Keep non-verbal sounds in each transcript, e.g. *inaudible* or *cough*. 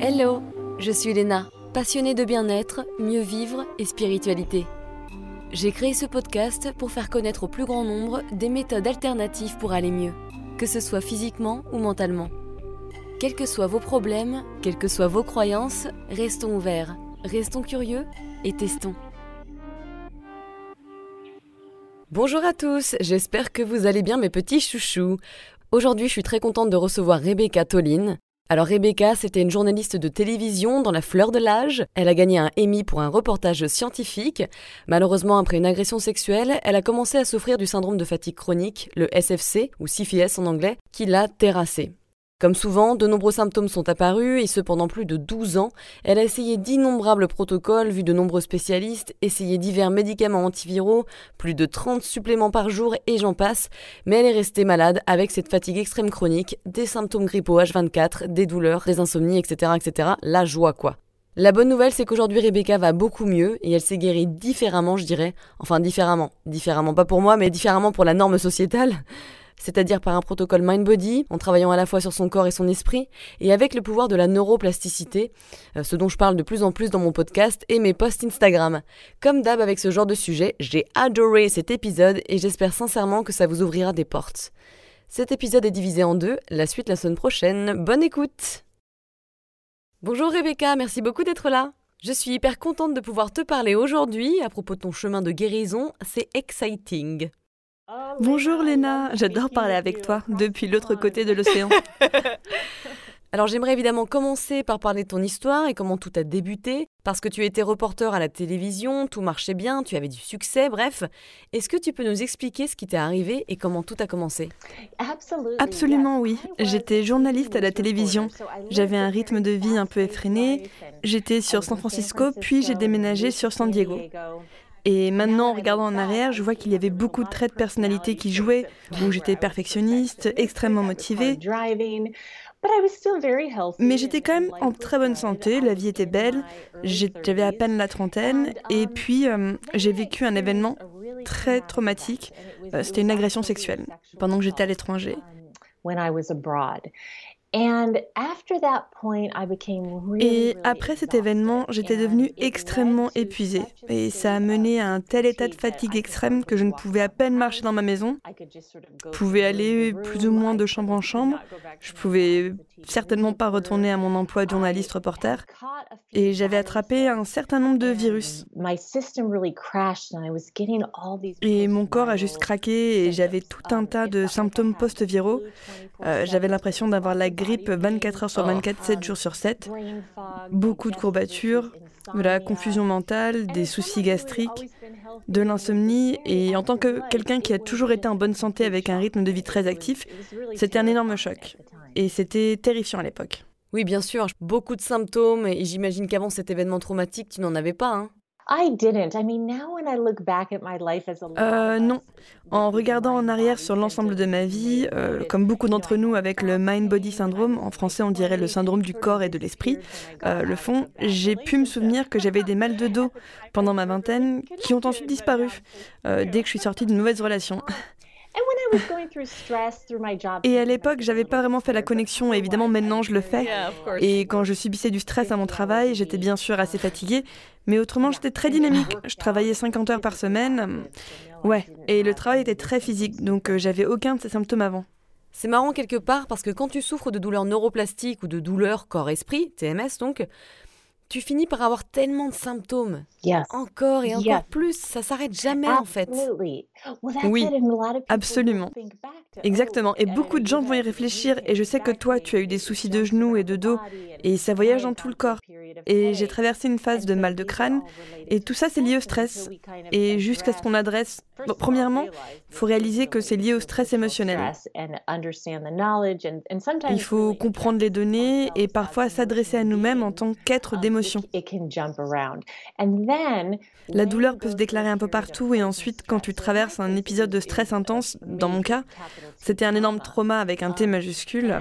Hello, je suis Léna, passionnée de bien-être, mieux vivre et spiritualité. J'ai créé ce podcast pour faire connaître au plus grand nombre des méthodes alternatives pour aller mieux, que ce soit physiquement ou mentalement. Quels que soient vos problèmes, quelles que soient vos croyances, restons ouverts, restons curieux et testons. Bonjour à tous, j'espère que vous allez bien mes petits chouchous. Aujourd'hui je suis très contente de recevoir Rebecca Toline. Alors Rebecca, c'était une journaliste de télévision dans la fleur de l'âge. Elle a gagné un Emmy pour un reportage scientifique. Malheureusement, après une agression sexuelle, elle a commencé à souffrir du syndrome de fatigue chronique, le SFC, ou CFS en anglais, qui l'a terrassée. Comme souvent, de nombreux symptômes sont apparus et ce pendant plus de 12 ans. Elle a essayé d'innombrables protocoles, vu de nombreux spécialistes, essayé divers médicaments antiviraux, plus de 30 suppléments par jour et j'en passe, mais elle est restée malade avec cette fatigue extrême chronique, des symptômes grippaux H24, des douleurs, des insomnies, etc., etc. La joie quoi. La bonne nouvelle, c'est qu'aujourd'hui Rebecca va beaucoup mieux et elle s'est guérie différemment, je dirais. Enfin, différemment. Différemment, pas pour moi, mais différemment pour la norme sociétale c'est-à-dire par un protocole mind-body, en travaillant à la fois sur son corps et son esprit, et avec le pouvoir de la neuroplasticité, euh, ce dont je parle de plus en plus dans mon podcast et mes posts Instagram. Comme d'hab avec ce genre de sujet, j'ai adoré cet épisode et j'espère sincèrement que ça vous ouvrira des portes. Cet épisode est divisé en deux, la suite la semaine prochaine. Bonne écoute Bonjour Rebecca, merci beaucoup d'être là. Je suis hyper contente de pouvoir te parler aujourd'hui à propos de ton chemin de guérison, c'est exciting. Bonjour Léna, j'adore parler avec toi depuis l'autre côté de l'océan. *laughs* Alors j'aimerais évidemment commencer par parler de ton histoire et comment tout a débuté, parce que tu étais reporter à la télévision, tout marchait bien, tu avais du succès, bref. Est-ce que tu peux nous expliquer ce qui t'est arrivé et comment tout a commencé? Absolument oui. J'étais journaliste à la télévision. J'avais un rythme de vie un peu effréné. J'étais sur San Francisco, puis j'ai déménagé sur San Diego. Et maintenant, en regardant en arrière, je vois qu'il y avait beaucoup de traits de personnalité qui jouaient, où j'étais perfectionniste, extrêmement motivée. Mais j'étais quand même en très bonne santé, la vie était belle, j'avais à peine la trentaine, et puis euh, j'ai vécu un événement très traumatique, euh, c'était une agression sexuelle, pendant que j'étais à l'étranger. Et après cet événement, j'étais devenue extrêmement épuisée. Et ça a mené à un tel état de fatigue extrême que je ne pouvais à peine marcher dans ma maison. Je pouvais aller plus ou moins de chambre en chambre. Je pouvais certainement pas retourner à mon emploi de journaliste reporter. Et j'avais attrapé un certain nombre de virus. Et mon corps a juste craqué et j'avais tout un tas de symptômes post-viraux. Euh, j'avais l'impression d'avoir la grippe 24 heures sur 24, 7 jours sur 7. Beaucoup de courbatures, de la confusion mentale, des soucis gastriques, de l'insomnie. Et en tant que quelqu'un qui a toujours été en bonne santé avec un rythme de vie très actif, c'était un énorme choc. Et c'était terrifiant à l'époque. Oui, bien sûr, beaucoup de symptômes, et j'imagine qu'avant cet événement traumatique, tu n'en avais pas, hein euh, non. En regardant en arrière sur l'ensemble de ma vie, euh, comme beaucoup d'entre nous avec le mind-body syndrome, en français on dirait le syndrome du corps et de l'esprit, euh, le fond, j'ai pu me souvenir que j'avais des mal de dos pendant ma vingtaine qui ont ensuite disparu dès que je suis sortie d'une mauvaise relation. Et à l'époque, j'avais pas vraiment fait la connexion, et évidemment maintenant je le fais. Et quand je subissais du stress à mon travail, j'étais bien sûr assez fatiguée, mais autrement j'étais très dynamique. Je travaillais 50 heures par semaine. Ouais, et le travail était très physique, donc euh, j'avais aucun de ces symptômes avant. C'est marrant quelque part parce que quand tu souffres de douleurs neuroplastiques ou de douleurs corps-esprit, TMS donc, tu finis par avoir tellement de symptômes. Encore et encore plus, ça s'arrête jamais en fait. Oui, absolument. Exactement. Et beaucoup de gens vont y réfléchir. Et je sais que toi, tu as eu des soucis de genoux et de dos. Et ça voyage dans tout le corps. Et j'ai traversé une phase de mal de crâne. Et tout ça, c'est lié au stress. Et jusqu'à ce qu'on adresse... premièrement, il faut réaliser que c'est lié au stress émotionnel. Il faut comprendre les données et parfois s'adresser à nous-mêmes en tant qu'être d'émotion. La douleur peut se déclarer un peu partout et ensuite, quand tu traverses un épisode de stress intense, dans mon cas, c'était un énorme trauma avec un T majuscule.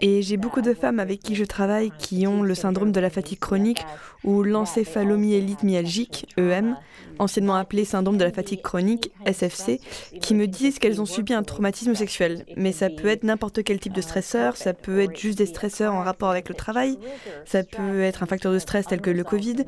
Et j'ai beaucoup de femmes avec qui je travaille qui ont le syndrome de la fatigue chronique ou l'encéphalomyélite myalgique, EM, anciennement appelé appelées syndrome de la fatigue chronique, SFC, qui me disent qu'elles ont subi un traumatisme sexuel. Mais ça peut être n'importe quel type de stresseur, ça peut être juste des stresseurs en rapport avec le travail, ça peut être un facteur de stress tel que le Covid,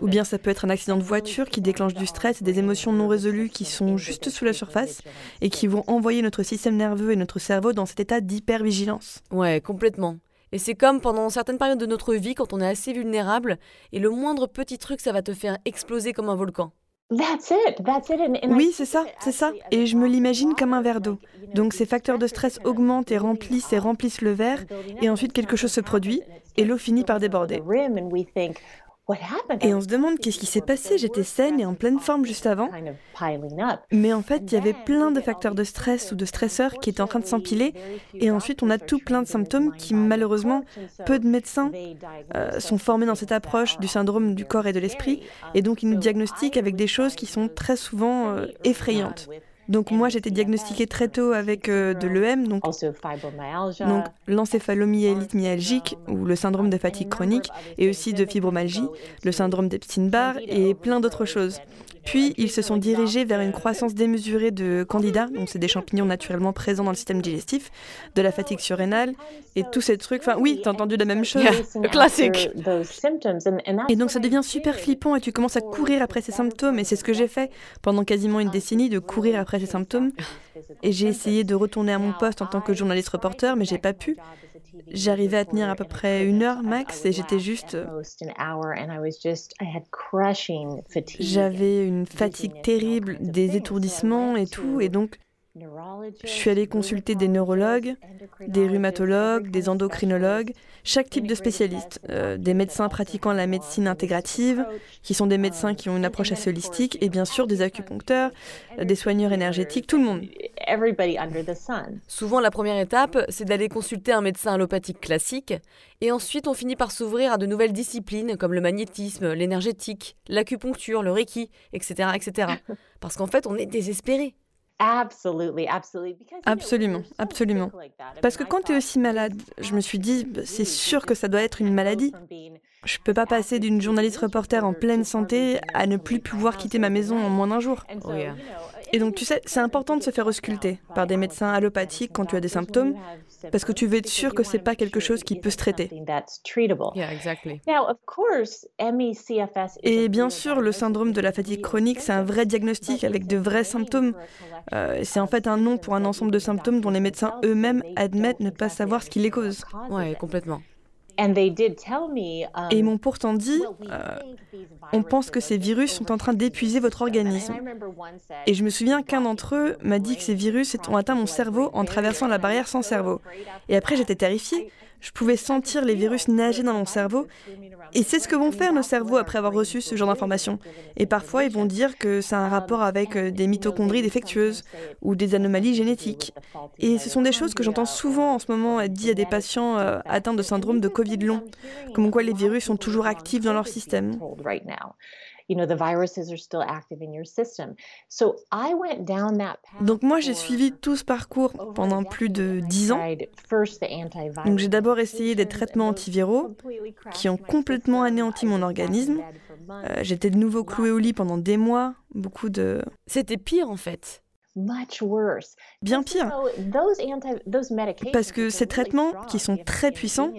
ou bien ça peut être un accident de voiture qui déclenche du stress et des émotions non résolues qui sont juste sous la surface et qui vont envoyer notre système nerveux et notre cerveau dans cet état d'hypervigilance. Ouais, complètement. Et c'est comme pendant certaines périodes de notre vie quand on est assez vulnérable et le moindre petit truc ça va te faire exploser comme un volcan. Oui, c'est ça, c'est ça. Et je me l'imagine comme un verre d'eau. Donc ces facteurs de stress augmentent et remplissent et remplissent le verre, et ensuite quelque chose se produit, et l'eau finit par déborder. Et on se demande qu'est-ce qui s'est passé, j'étais saine et en pleine forme juste avant. Mais en fait, il y avait plein de facteurs de stress ou de stresseurs qui étaient en train de s'empiler. Et ensuite, on a tout plein de symptômes qui, malheureusement, peu de médecins euh, sont formés dans cette approche du syndrome du corps et de l'esprit. Et donc, ils nous diagnostiquent avec des choses qui sont très souvent euh, effrayantes. Donc moi j'étais diagnostiquée très tôt avec euh, de l'EM, donc, donc l'encéphalomyélite myalgique ou le syndrome de fatigue chronique, et aussi de fibromyalgie, le syndrome d'Epstein-Barr et plein d'autres choses. Puis, ils se sont dirigés vers une croissance démesurée de candidats, donc c'est des champignons naturellement présents dans le système digestif, de la fatigue surrénale et tous ces trucs. Enfin, oui, t'as entendu la même chose. *laughs* classique. Et donc, ça devient super flippant et tu commences à courir après ces symptômes. Et c'est ce que j'ai fait pendant quasiment une décennie, de courir après ces symptômes. Et j'ai essayé de retourner à mon poste en tant que journaliste reporter, mais j'ai pas pu. J'arrivais à tenir à peu près une heure max et j'étais juste... J'avais une fatigue terrible, des étourdissements et tout, et donc je suis allée consulter des neurologues, des rhumatologues, des endocrinologues, chaque type de spécialiste, euh, des médecins pratiquant la médecine intégrative, qui sont des médecins qui ont une approche assez holistique, et bien sûr des acupuncteurs, des soigneurs énergétiques, tout le monde. Souvent, la première étape, c'est d'aller consulter un médecin allopathique classique, et ensuite on finit par s'ouvrir à de nouvelles disciplines comme le magnétisme, l'énergétique, l'acupuncture, le reiki, etc., etc. *laughs* Parce qu'en fait, on est désespéré. Absolument, absolument. Parce que quand tu es aussi malade, je me suis dit, bah, c'est sûr que ça doit être une maladie. Je peux pas passer d'une journaliste reporter en pleine santé à ne plus pouvoir quitter ma maison en moins d'un jour. Et donc, tu sais, c'est important de se faire ausculter par des médecins allopathiques quand tu as des symptômes, parce que tu veux être sûr que c'est pas quelque chose qui peut se traiter. Et bien sûr, le syndrome de la fatigue chronique, c'est un vrai diagnostic avec de vrais symptômes. Euh, c'est en fait un nom pour un ensemble de symptômes dont les médecins eux-mêmes admettent ne pas savoir ce qui les cause. Ouais, complètement. Et ils um, m'ont pourtant dit, euh, on pense que ces virus sont en train d'épuiser votre organisme. Et je me souviens qu'un d'entre eux m'a dit que ces virus ont atteint mon cerveau en traversant la barrière sans cerveau. Et après, j'étais terrifiée. Je pouvais sentir les virus nager dans mon cerveau. Et c'est ce que vont faire nos cerveaux après avoir reçu ce genre d'informations. Et parfois, ils vont dire que ça a un rapport avec euh, des mitochondries défectueuses ou des anomalies génétiques. Et ce sont des choses que j'entends souvent en ce moment être dites à des patients euh, atteints de syndrome de Covid long, comme quoi les virus sont toujours actifs dans leur système. Donc moi j'ai suivi tout ce parcours pendant plus de dix ans. Donc j'ai d'abord essayé des traitements antiviraux qui ont complètement anéanti mon organisme. Euh, j'étais de nouveau cloué au lit pendant des mois, beaucoup de... C'était pire en fait. Bien pire. Parce que ces traitements, qui sont très puissants,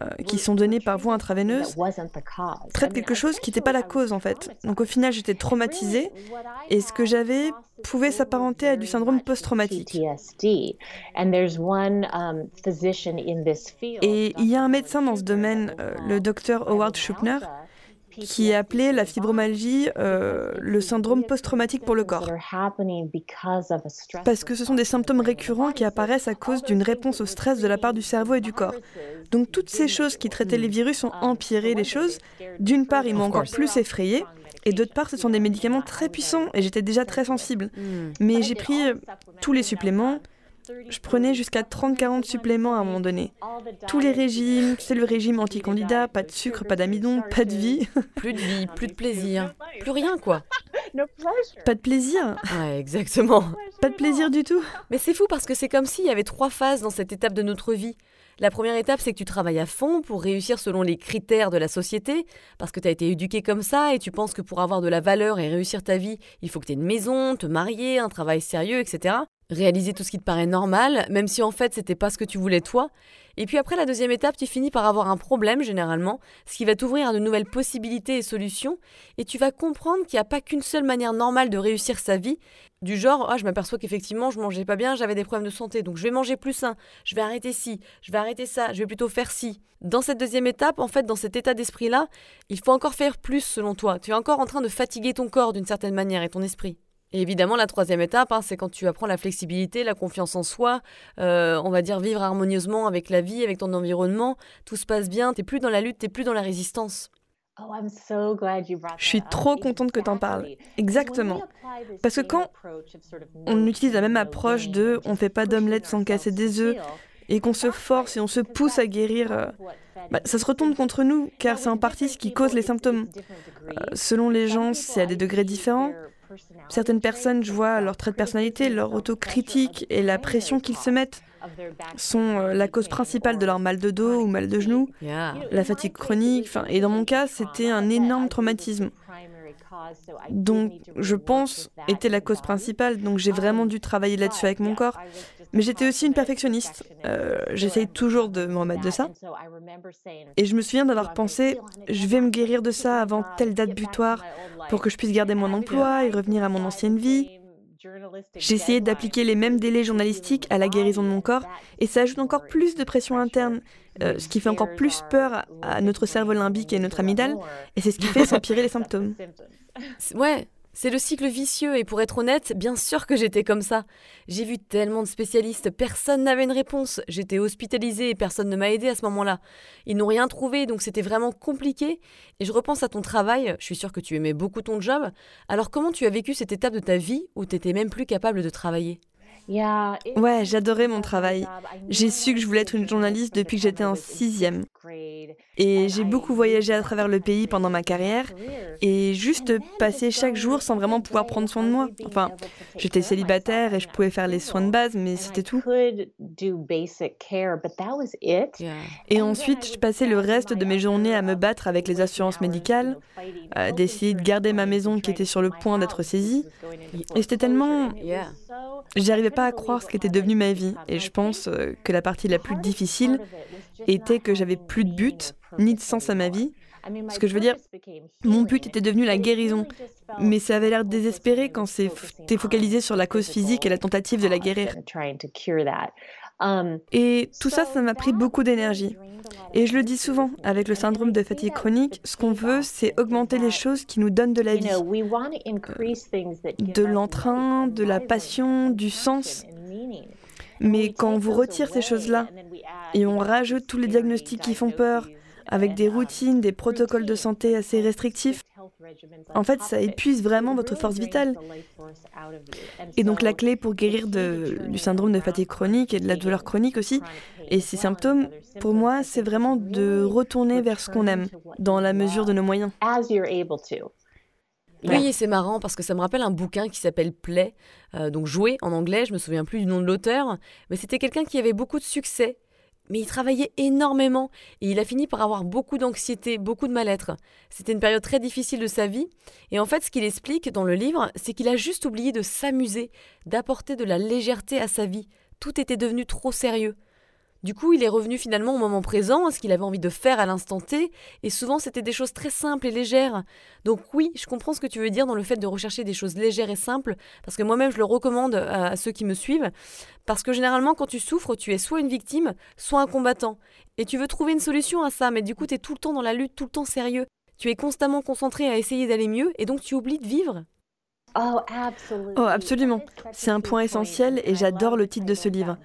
euh, qui sont donnés par voie intraveineuse, traitent quelque chose qui n'était pas la cause en fait. Donc au final, j'étais traumatisée et ce que j'avais pouvait s'apparenter à du syndrome post-traumatique. Um, et il y a un médecin dans ce domaine, euh, le docteur Howard Schupner, qui est appelé la fibromyalgie, euh, le syndrome post-traumatique pour le corps. Parce que ce sont des symptômes récurrents qui apparaissent à cause d'une réponse au stress de la part du cerveau et du corps. Donc toutes ces choses qui traitaient les virus ont empiré les choses. D'une part, ils m'ont encore plus effrayé. Et d'autre part, ce sont des médicaments très puissants et j'étais déjà très sensible. Hmm. Mais j'ai pris tous les suppléments, je prenais jusqu'à 30-40 suppléments à un moment donné. Tous les régimes, c'est le régime anti-candidat, pas de sucre, pas d'amidon, pas de vie. *laughs* plus de vie, plus de plaisir, plus rien quoi. *laughs* Pas de plaisir. *laughs* Ouais, exactement. Pas de plaisir du tout. Mais c'est fou parce que c'est comme s'il y avait trois phases dans cette étape de notre vie. La première étape, c'est que tu travailles à fond pour réussir selon les critères de la société, parce que tu as été éduqué comme ça et tu penses que pour avoir de la valeur et réussir ta vie, il faut que tu aies une maison, te marier, un travail sérieux, etc. Réaliser tout ce qui te paraît normal, même si en fait c'était pas ce que tu voulais toi. Et puis après la deuxième étape, tu finis par avoir un problème généralement, ce qui va t'ouvrir à de nouvelles possibilités et solutions, et tu vas comprendre qu'il n'y a pas qu'une seule manière normale de réussir sa vie, du genre ah je m'aperçois qu'effectivement je mangeais pas bien, j'avais des problèmes de santé, donc je vais manger plus sain, je vais arrêter ci, je vais arrêter ça, je vais plutôt faire ci. Dans cette deuxième étape, en fait, dans cet état d'esprit-là, il faut encore faire plus selon toi. Tu es encore en train de fatiguer ton corps d'une certaine manière et ton esprit. Et évidemment, la troisième étape, hein, c'est quand tu apprends la flexibilité, la confiance en soi, euh, on va dire vivre harmonieusement avec la vie, avec ton environnement, tout se passe bien, t'es plus dans la lutte, t'es plus dans la résistance. Oh, Je suis trop contente que tu en parles. Exactement. Parce que quand on utilise la même approche de on fait pas d'omelette sans casser des œufs et qu'on se force et on se pousse à guérir, euh, bah, ça se retourne contre nous car c'est en partie ce qui cause les symptômes. Euh, selon les gens, c'est à des degrés différents. Certaines personnes, je vois leur trait de personnalité, leur autocritique et la pression qu'ils se mettent sont euh, la cause principale de leur mal de dos ou mal de genou, la fatigue chronique. Et dans mon cas, c'était un énorme traumatisme. Donc, je pense, était la cause principale. Donc, j'ai vraiment dû travailler là-dessus avec mon corps. Mais j'étais aussi une perfectionniste. Euh, J'essaye toujours de me remettre de ça. Et je me souviens d'avoir pensé, je vais me guérir de ça avant telle date butoir pour que je puisse garder mon emploi et revenir à mon ancienne vie. Essayé d'appliquer les mêmes délais journalistiques à la guérison de mon corps et ça ajoute encore plus de pression interne, euh, ce qui fait encore plus peur à notre cerveau limbique et notre amygdale et c'est ce qui fait s'empirer les symptômes. Ouais, c'est le cycle vicieux et pour être honnête, bien sûr que j'étais comme ça. J'ai vu tellement de spécialistes, personne n'avait une réponse. J'étais hospitalisée et personne ne m'a aidé à ce moment-là. Ils n'ont rien trouvé donc c'était vraiment compliqué. Et je repense à ton travail, je suis sûre que tu aimais beaucoup ton job. Alors comment tu as vécu cette étape de ta vie où tu étais même plus capable de travailler? Ouais, j'adorais mon travail. J'ai su que je voulais être une journaliste depuis que j'étais en sixième. Et j'ai beaucoup voyagé à travers le pays pendant ma carrière et juste passé chaque jour sans vraiment pouvoir prendre soin de moi. Enfin, j'étais célibataire et je pouvais faire les soins de base, mais c'était tout. Et ensuite, je passais le reste de mes journées à me battre avec les assurances médicales, à d'essayer de garder ma maison qui était sur le point d'être saisie. Et c'était tellement... J'arrivais pas à croire ce qu'était devenu ma vie. Et je pense euh, que la partie la plus difficile était que j'avais plus de but, ni de sens à ma vie. Ce que je veux dire, mon but était devenu la guérison. Mais ça avait l'air désespéré quand c'était focalisé sur la cause physique et la tentative de la guérir. Et tout ça, ça m'a pris beaucoup d'énergie. Et je le dis souvent, avec le syndrome de fatigue chronique, ce qu'on veut, c'est augmenter les choses qui nous donnent de la vie. De l'entrain, de la passion, du sens. Mais quand on vous retire ces choses-là et on rajoute tous les diagnostics qui font peur, avec des routines, des protocoles de santé assez restrictifs, en fait, ça épuise vraiment votre force vitale. Et donc la clé pour guérir du syndrome de fatigue chronique et de la douleur chronique aussi, et ces symptômes, pour moi, c'est vraiment de retourner vers ce qu'on aime, dans la mesure de nos moyens. Oui, c'est marrant parce que ça me rappelle un bouquin qui s'appelle Play, euh, donc jouer en anglais, je me souviens plus du nom de l'auteur, mais c'était quelqu'un qui avait beaucoup de succès mais il travaillait énormément et il a fini par avoir beaucoup d'anxiété, beaucoup de mal-être. C'était une période très difficile de sa vie et en fait ce qu'il explique dans le livre, c'est qu'il a juste oublié de s'amuser, d'apporter de la légèreté à sa vie. Tout était devenu trop sérieux. Du coup, il est revenu finalement au moment présent, à ce qu'il avait envie de faire à l'instant T, et souvent c'était des choses très simples et légères. Donc oui, je comprends ce que tu veux dire dans le fait de rechercher des choses légères et simples, parce que moi-même je le recommande à, ceux qui me suivent, parce que généralement quand tu souffres, tu es soit une victime, soit un combattant. Et tu veux trouver une solution à ça, mais du coup tu es tout le temps dans la lutte, tout le temps sérieux. Tu es constamment concentré à essayer d'aller mieux, et donc tu oublies de vivre. Oh, oh, absolument. C'est un point essentiel et j'adore le titre de ce livre.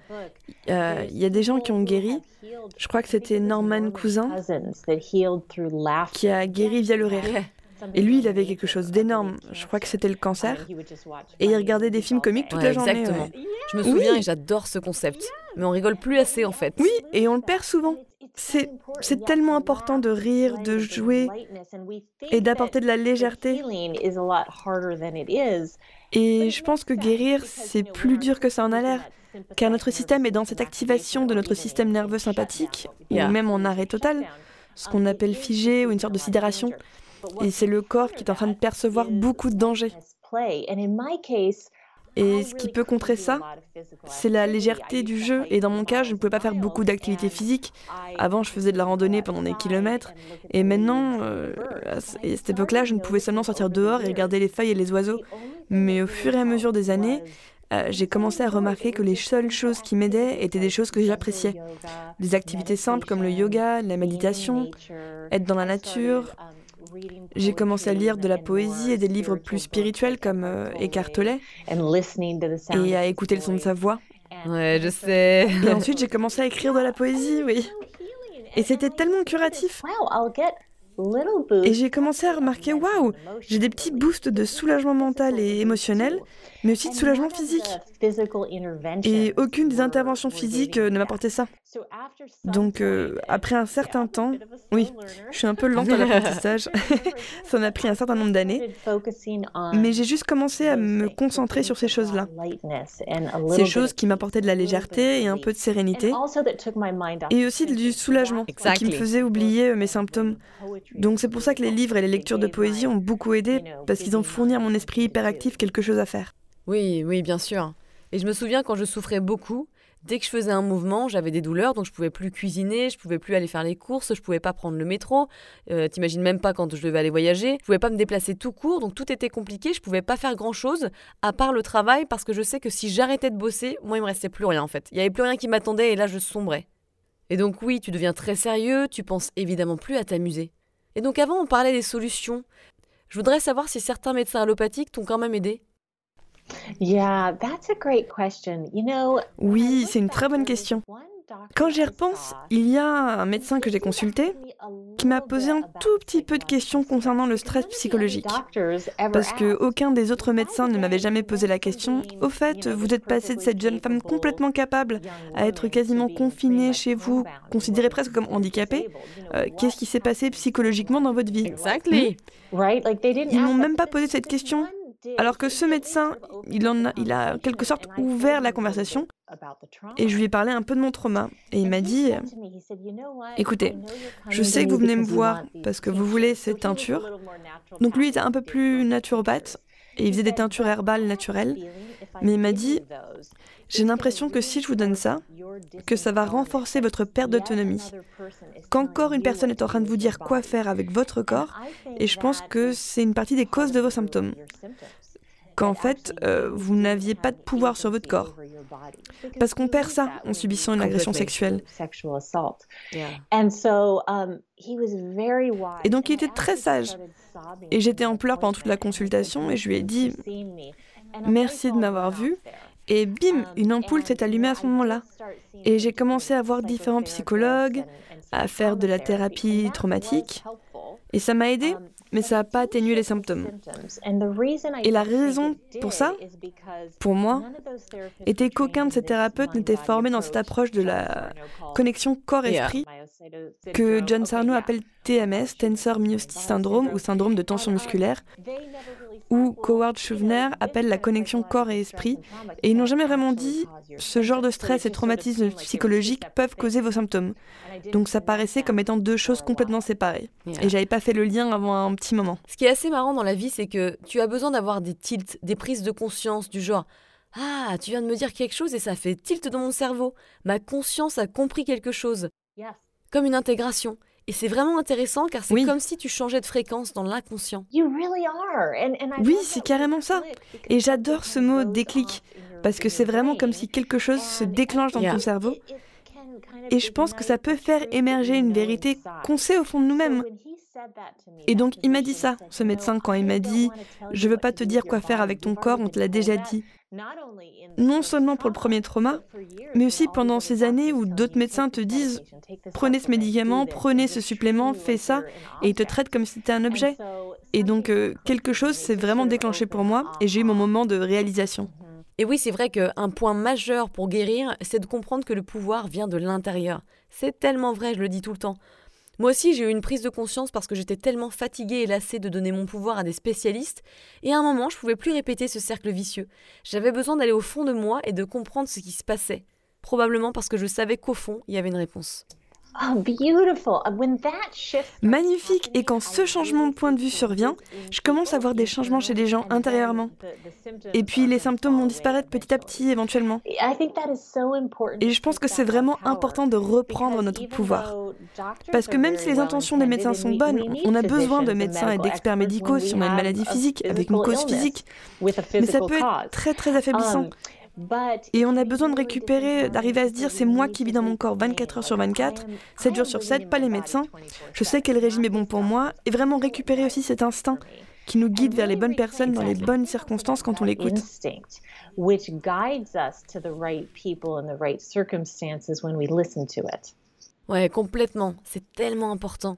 Euh, il y a des gens qui ont guéri. Je crois que c'était Norman Cousin qui a guéri via le rire. Et lui, il avait quelque chose d'énorme. Je crois que c'était le cancer. Et il regardait des films comiques toute la journée. Exactement. Je me souviens et j'adore ce concept. Mais on rigole plus assez en fait. Oui, et on le perd souvent. C'est tellement important de rire, de jouer et d'apporter de la légèreté. Et je pense que guérir, c'est plus dur que ça en a l'air. car notre système est dans cette activation de notre système nerveux sympathique, ou même en arrêt total, ce qu'on appelle figé ou une sorte de sidération. Et c'est le corps qui est en train de percevoir beaucoup de dangers. Et ce qui peut contrer ça, c'est la légèreté du jeu. Et dans mon cas, je ne pouvais pas faire beaucoup d'activités physiques. Avant, je faisais de la randonnée pendant des kilomètres. Et maintenant, euh, à cette époque-là, je ne pouvais seulement sortir dehors et regarder les feuilles et les oiseaux. Mais au fur et à mesure des années, euh, j'ai commencé à remarquer que les seules choses qui m'aidaient étaient des choses que j'appréciais. Des activités simples comme le yoga, la méditation, être dans la nature, j'ai commencé à lire de la poésie et des livres plus spirituels comme euh, Eckhart Tolle et à écouter le son de sa voix. Ouais, je sais. Et ensuite, j'ai commencé à écrire de la poésie, oui. Et c'était tellement curatif. Et j'ai commencé à remarquer, waouh, j'ai des petits boosts de soulagement mental et émotionnel, mais aussi de soulagement physique. Et aucune des interventions physiques euh, ne m'apportait ça. Donc, euh, après un certain temps, oui, je suis un peu lente à l'apprentissage, *laughs* ça m'a pris un certain nombre d'années, mais j'ai juste commencé à me concentrer sur ces choses-là. Ces choses qui m'apportaient de la légèreté et un peu de sérénité, et aussi du soulagement, qui me faisaient oublier euh, mes symptômes. Donc c'est pour ça que les livres et les lectures de poésie ont beaucoup aidé, parce qu'ils ont fourni à mon esprit hyperactif quelque chose à faire. Oui, oui, bien sûr. Et je me souviens quand je souffrais beaucoup, dès que je faisais un mouvement, j'avais des douleurs, donc je pouvais plus cuisiner, je pouvais plus aller faire les courses, je pouvais pas prendre le métro. Euh, T'imagines même pas quand je devais aller voyager. Je pouvais pas me déplacer tout court, donc tout était compliqué. Je pouvais pas faire grand chose à part le travail parce que je sais que si j'arrêtais de bosser, moi il me restait plus rien en fait. Il y avait plus rien qui m'attendait et là je sombrais. Et donc oui, tu deviens très sérieux, tu penses évidemment plus à t'amuser. Et donc avant on parlait des solutions. Je voudrais savoir si certains médecins allopathiques t'ont quand même aidé. Oui, c'est une très bonne question. Quand j'y repense, il y a un médecin que j'ai consulté qui m'a posé un tout petit peu de questions concernant le stress psychologique. Parce que aucun des autres médecins ne m'avait jamais posé la question Au fait, vous êtes passé de cette jeune femme complètement capable à être quasiment confinée chez vous, considérée presque comme handicapée. Euh, qu'est-ce qui s'est passé psychologiquement dans votre vie? Exactly. Ils m'ont même pas posé cette question. Alors que ce médecin, il, en a, il a en quelque sorte ouvert la conversation et je lui ai parlé un peu de mon trauma. Et il m'a dit, écoutez, je sais que vous venez me voir parce que vous voulez cette teinture. Donc lui, il était un peu plus naturopathe et il faisait des teintures herbales naturelles. Mais il m'a dit, j'ai l'impression que si je vous donne ça, que ça va renforcer votre perte d'autonomie. Qu'encore une personne est en train de vous dire quoi faire avec votre corps, et je pense que c'est une partie des causes de vos symptômes. Qu'en fait, euh, vous n'aviez pas de pouvoir sur votre corps. Parce qu'on perd ça en subissant une agression sexuelle. Et donc il était très sage. Et j'étais en pleurs pendant toute la consultation et je lui ai dit Merci de m'avoir vu. Et bim, une ampoule s'est allumée à ce moment-là. Et j'ai commencé à voir différents psychologues, à faire de la thérapie traumatique. Et ça m'a aidé, mais ça n'a pas atténué les symptômes. Et la raison pour ça, pour moi, était qu'aucun de ces thérapeutes n'était formé dans cette approche de la connexion corps-esprit que John Sarno appelle TMS, Tensor Myostis Syndrome ou syndrome. de tension musculaire, ou Howard Schuvner appelle la connexion corps et esprit, et ils n'ont jamais vraiment dit ce genre de stress et traumatisme psychologique peuvent causer vos symptômes. Donc ça paraissait comme étant deux choses complètement séparées. Et j'avais pas fait le lien avant un petit moment. Ce qui est assez marrant dans la vie, c'est que tu as besoin d'avoir des tilts, des prises de conscience du genre Ah, tu viens de me dire quelque chose et ça fait tilt dans mon cerveau. Ma conscience a compris quelque chose. Comme une intégration. Et c'est vraiment intéressant car c'est comme si tu changeais de fréquence dans l'inconscient. Oui, c'est carrément ça. Et j'adore ce mot déclic parce que c'est vraiment comme si quelque chose se déclenche dans ton cerveau. Et je pense que ça peut faire émerger une vérité qu'on sait au fond de nous-mêmes. Et donc il m'a dit ça, ce médecin, quand il m'a dit ⁇ Je veux pas te dire quoi faire avec ton corps, on te l'a déjà dit ⁇ Non seulement pour le premier trauma, mais aussi pendant ces années où d'autres médecins te disent ⁇ Prenez ce médicament, prenez ce supplément, fais ça ⁇ et ils te traitent comme si c'était un objet. Et donc euh, quelque chose s'est vraiment déclenché pour moi et j'ai eu mon moment de réalisation. Et oui, c'est vrai qu'un point majeur pour guérir, c'est de comprendre que le pouvoir vient de l'intérieur. C'est tellement vrai, je le dis tout le temps. Moi aussi, j'ai eu une prise de conscience parce que j'étais tellement fatiguée et lassée de donner mon pouvoir à des spécialistes, et à un moment, je pouvais plus répéter ce cercle vicieux. J'avais besoin d'aller au fond de moi et de comprendre ce qui se passait. Probablement parce que je savais qu'au fond, il y avait une réponse. Oh, Magnifique, et quand ce changement de point de vue survient, je commence à voir des changements chez les gens intérieurement. Et puis les symptômes vont disparaître petit à petit éventuellement. Et je pense que c'est vraiment important de reprendre notre pouvoir. Parce que même si les intentions des médecins sont bonnes, on a besoin de médecins et d'experts médicaux si on a une maladie physique, avec une cause physique. Mais ça peut être très très affaiblissant. Et on a besoin de récupérer, d'arriver à se dire c'est moi qui vis dans mon corps 24 heures sur 24, 7 jours sur 7, pas les médecins. Je sais quel régime est bon pour moi et vraiment récupérer aussi cet instinct qui nous guide vers les bonnes personnes dans les bonnes circonstances quand on l'écoute. Ouais, complètement. C'est tellement important.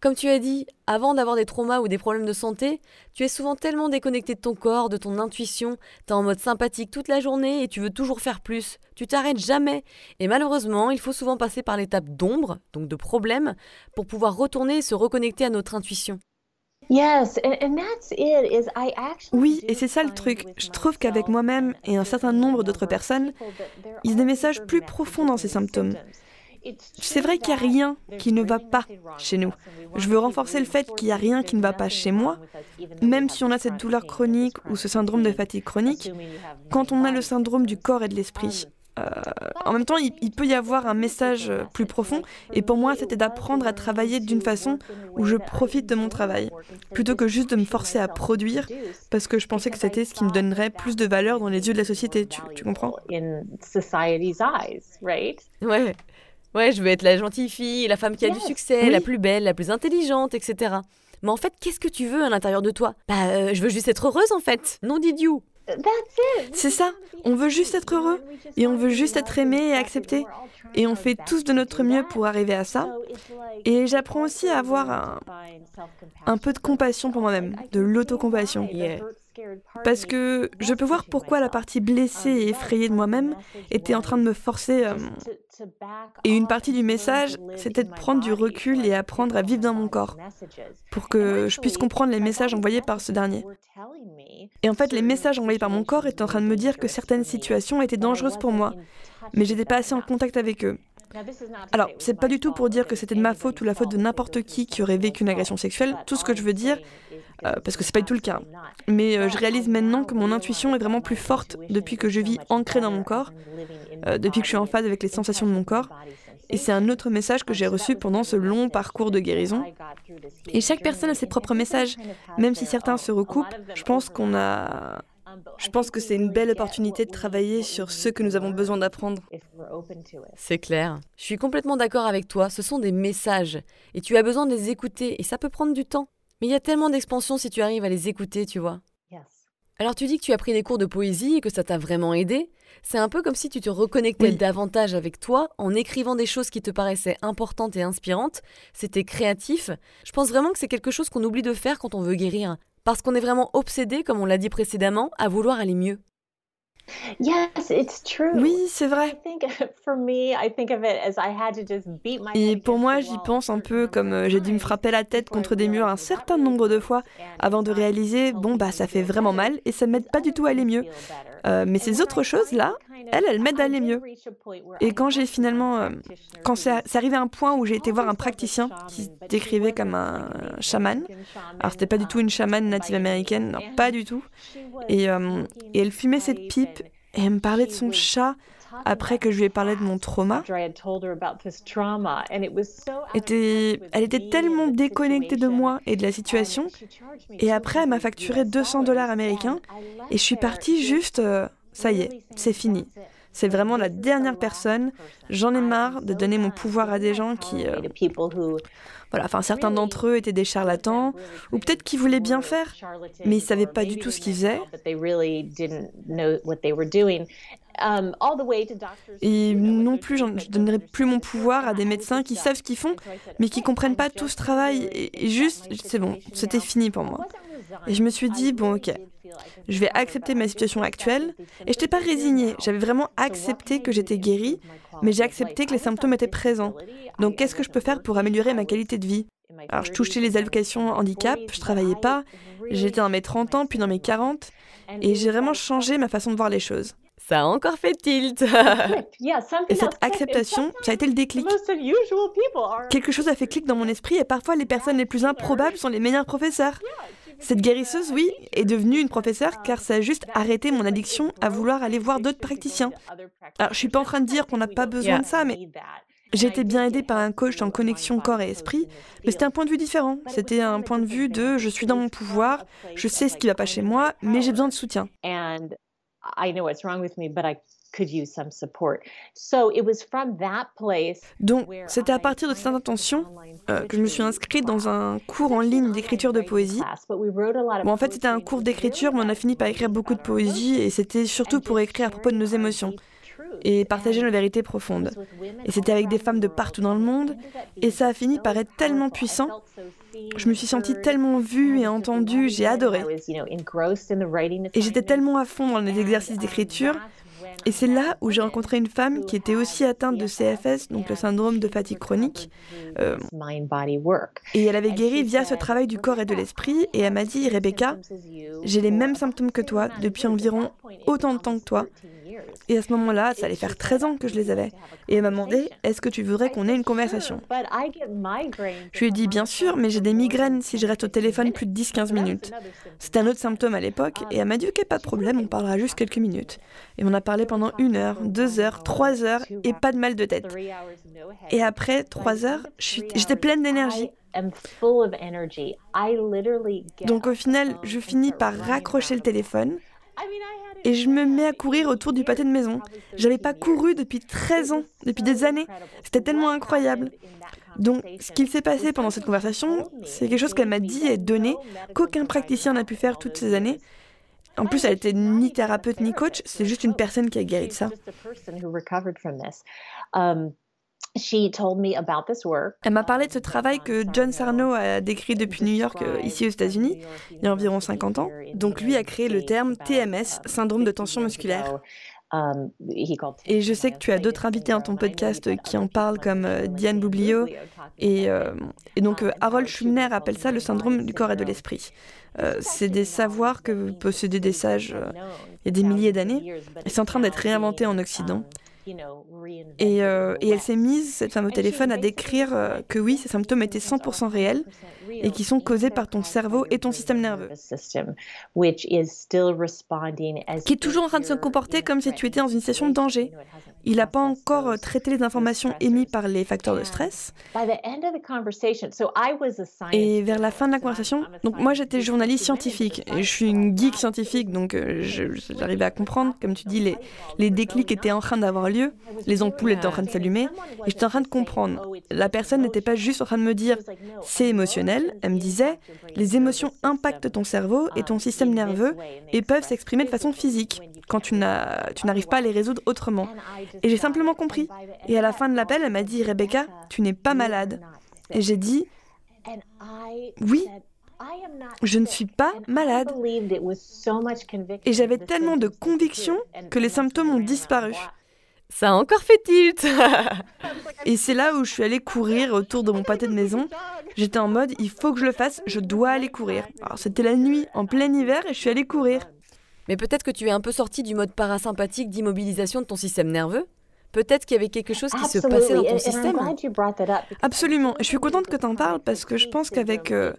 Comme tu as dit, avant d'avoir des traumas ou des problèmes de santé, tu es souvent tellement déconnecté de ton corps, de ton intuition, t'es en mode sympathique toute la journée et tu veux toujours faire plus. Tu t'arrêtes jamais. Et malheureusement, il faut souvent passer par l'étape d'ombre, donc de problème, pour pouvoir retourner et se reconnecter à notre intuition. Oui, et c'est ça le truc. Je trouve qu'avec moi-même et un certain nombre d'autres personnes, il y a des messages plus profonds dans ces symptômes. C'est vrai qu'il n'y a rien qui ne va pas chez nous. Je veux renforcer le fait qu'il n'y a rien qui ne va pas chez moi, même si on a cette douleur chronique ou ce syndrome de fatigue chronique, quand on a le syndrome du corps et de l'esprit. Euh, en même temps, il, peut y avoir un message plus profond, et pour moi, c'était d'apprendre à travailler d'une façon où je profite de mon travail, plutôt que juste de me forcer à produire, parce que je pensais que c'était ce qui me donnerait plus de valeur dans les yeux de la société, tu, tu comprends? Ouais. Ouais, je veux être la gentille fille, la femme qui a du succès, la plus belle, la plus intelligente, etc. Mais en fait, qu'est-ce que tu veux à l'intérieur de toi? Bah, euh, je veux juste être heureuse en fait, non d'idiot. C'est ça, on veut juste être heureux et on veut juste être aimé et accepté. Et on fait tous de notre mieux pour arriver à ça. Et j'apprends aussi à avoir un, un peu de compassion pour moi-même, de l'autocompassion. Parce que je peux voir pourquoi la partie blessée et effrayée de moi-même était en train de me forcer. Euh, et une partie du message, c'était de prendre du recul et apprendre à vivre dans mon corps, pour que je puisse comprendre les messages envoyés par ce dernier. Et en fait, les messages envoyés par mon corps étaient en train de me dire que certaines situations étaient dangereuses pour moi, mais j'étais pas assez en contact avec eux. Alors, c'est pas du tout pour dire que c'était de ma faute ou la faute de n'importe qui qui aurait vécu une agression sexuelle. Tout ce que je veux dire, euh, parce que c'est pas du tout le cas. Mais euh, je réalise maintenant que mon intuition est vraiment plus forte depuis que je vis ancrée dans mon corps, euh, depuis que je suis en phase avec les sensations de mon corps. Et c'est un autre message que j'ai reçu pendant ce long parcours de guérison. Et chaque personne a ses propres messages. Même si certains se recoupent, je pense qu'on a je pense que c'est une belle opportunité de travailler sur ce que nous avons besoin d'apprendre. C'est clair. Je suis complètement d'accord avec toi. Ce sont des messages. Et tu as besoin de les écouter. Et ça peut prendre du temps. Mais il y a tellement d'expansion si tu arrives à les écouter, tu vois. Alors tu dis que tu as pris des cours de poésie et que ça t'a vraiment aidé. C'est un peu comme si tu te reconnectais davantage avec toi en écrivant des choses qui te paraissaient importantes et inspirantes. C'était créatif. Je pense vraiment que c'est quelque chose qu'on oublie de faire quand on veut guérir parce qu'on est vraiment obsédé, comme on l'a dit précédemment, à vouloir aller mieux. Oui, c'est vrai. Et pour moi, j'y pense un peu comme euh, j'ai dû me frapper la tête contre des murs un certain nombre de fois avant de réaliser, bon, bah ça fait vraiment mal et ça m'aide pas du tout à aller mieux. Euh, mais ces autres choses-là, elles, elles m'aident à aller mieux. Et quand j'ai finalement, euh, quand c'est arrivé à un point où j'ai été voir un praticien qui se décrivait comme un chaman, alors c'était pas du tout une chamane native américaine, non, pas du tout, et, et elle fumait cette pipe et elle me parlait de son chat après que je lui ai parlé de mon trauma. Était, elle était tellement déconnectée de moi et de la situation. Et après, elle m'a facturé 200 dollars américains. Et je suis partie juste, euh, ça y est, c'est fini. C'est vraiment la dernière personne. J'en ai marre de donner mon pouvoir à des gens qui... Euh, voilà, enfin certains d'entre eux étaient des charlatans, ou peut-être qu'ils voulaient bien faire, mais ils savaient pas du tout ce qu'ils faisaient. Et non plus, je ne donnerai plus mon pouvoir à des médecins qui savent ce qu'ils font, mais qui comprennent pas tout ce travail. Et juste, c'est bon, c'était fini pour moi. Et je me suis dit, bon ok, Je vais accepter ma situation actuelle. Et je n'étais pas résignée, j'avais vraiment accepté que j'étais guérie, mais j'ai accepté que les symptômes étaient présents. Donc qu'est-ce que je peux faire pour améliorer ma qualité de vie? Alors je touchais les allocations handicap, je travaillais pas, j'étais dans mes 30 ans puis dans mes 40, et j'ai vraiment changé ma façon de voir les choses. Ça a encore fait tilt. *laughs* et cette acceptation, ça a été le déclic. Quelque chose a fait clic dans mon esprit et parfois les personnes les plus improbables sont les meilleurs professeurs. Cette guérisseuse, oui, est devenue une professeure car ça a juste arrêté mon addiction à vouloir aller voir d'autres praticiens. Alors, je suis pas en train de dire qu'on n'a pas besoin de ça, mais j'ai été bien aidée par un coach en connexion corps et esprit, mais c'était un point de vue différent. C'était un point de vue de je suis dans mon pouvoir, je sais ce qui va pas chez moi, mais j'ai besoin de soutien. Donc, c'était à partir de cette intention euh, que je me suis inscrite dans un cours en ligne d'écriture de poésie. Bon, en fait, c'était un cours d'écriture, mais on a fini par écrire beaucoup de poésie, et c'était surtout pour écrire à propos de nos émotions et partager nos vérités profondes. Et c'était avec des femmes de partout dans le monde, et ça a fini par être tellement puissant. Je me suis sentie tellement vue et entendue, j'ai adoré. Et j'étais tellement à fond dans les exercices d'écriture. Et c'est là où j'ai rencontré une femme qui était aussi atteinte de CFS, donc le syndrome de fatigue chronique. Euh, et elle avait guéri via ce travail du corps et de l'esprit. Et elle m'a dit, Rebecca, j'ai les mêmes symptômes que toi depuis environ autant de temps que toi. Et à ce moment-là, ça allait faire 13 ans que je les avais. Et elle m'a demandé Est-ce que tu voudrais qu'on ait une conversation? Je lui ai dit Bien sûr, mais j'ai des migraines si je reste au téléphone plus de 10-15 minutes. C'était un autre symptôme à l'époque, et elle m'a dit Ok, pas de problème, on parlera juste quelques minutes. Et on a parlé pendant une heure, deux heures, trois heures, et pas de mal de tête. Et après trois heures, j'étais pleine d'énergie. Donc au final, je finis par raccrocher le téléphone et je me mets à courir autour du pâté de maison. J'avais pas couru depuis 13 ans, depuis des années. C'était tellement incroyable. Donc, ce qu'il s'est passé pendant cette conversation, c'est quelque chose qu'elle m'a dit et donné qu'aucun praticien n'a pu faire toutes ces années. En plus, elle était ni thérapeute ni coach, c'est juste une personne qui a guéri ça. Elle m'a parlé de ce travail que John Sarno a décrit depuis New York, euh, ici aux États-Unis, il y a environ 50 ans. Donc lui a créé le terme TMS, syndrome de tension musculaire. Um, et je sais que tu as d'autres invités dans ton podcast qui en parlent, comme euh, Diane Boublio. Et, euh, et donc Harold Schumner appelle ça le syndrome du corps et de l'esprit. c'est des savoirs que possédaient des sages il y a des milliers d'années. Et c'est en train d'être réinventé en Occident. Et, euh, et, elle s'est mise, cette femme au téléphone, à décrire euh, que oui, ces symptômes étaient 100% réels et qui sont causés par ton cerveau et ton système nerveux, qui est toujours en train de se comporter comme si tu étais dans une situation de danger. Il n'a pas encore euh, traité les informations émises par les facteurs de stress. Et vers la fin de la conversation, donc moi j'étais journaliste scientifique, et je suis une geek scientifique, donc j'arrivais à comprendre, comme tu dis, les, les déclics étaient en train d'avoir lieu, les ampoules étaient en train de s'allumer, et j'étais en train de comprendre. La personne n'était pas juste en train de me dire c'est émotionnel, elle me disait les émotions impactent ton cerveau et ton système nerveux et peuvent s'exprimer de façon physique quand tu n'arrives pas à les résoudre autrement. Et j'ai simplement compris. Et à la fin de l'appel, elle m'a dit Rebecca, tu n'es pas malade. Et j'ai dit oui, je ne suis pas malade. Et j'avais tellement de conviction que les symptômes ont disparu. Ça a encore fait tilt *laughs* Et c'est là où je suis allée courir autour de mon pâté de maison. J'étais en mode, il faut que je le fasse, je dois aller courir. Alors c'était la nuit, en plein hiver, et je suis allée courir. Mais peut-être que tu es un peu sorti du mode parasympathique d'immobilisation de ton système nerveux? Peut-être qu'il y avait quelque chose qui se passait dans ton système. Absolument. Je suis contente que tu en parles parce que je pense qu'avec euh,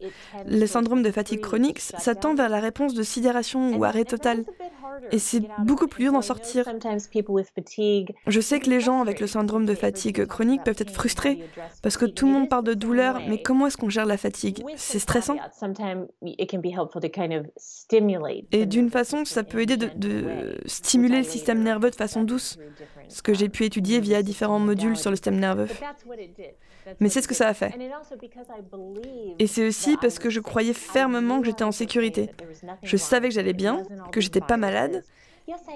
le syndrome de fatigue chronique, ça tend vers la réponse de sidération ou arrêt total. Et c'est beaucoup plus dur d'en sortir. Je sais que les gens avec le syndrome de fatigue chronique peuvent être frustrés parce que tout le monde parle de douleur, mais comment est-ce qu'on gère la fatigue? C'est stressant. Et d'une façon, ça peut aider de, de stimuler le système nerveux de façon douce, ce que j'ai pu étudier via différents modules sur le système nerveux. Mais c'est ce que ça a fait. Et c'est aussi parce que je croyais fermement que j'étais en sécurité. Je savais que j'allais bien, que j'étais pas malade,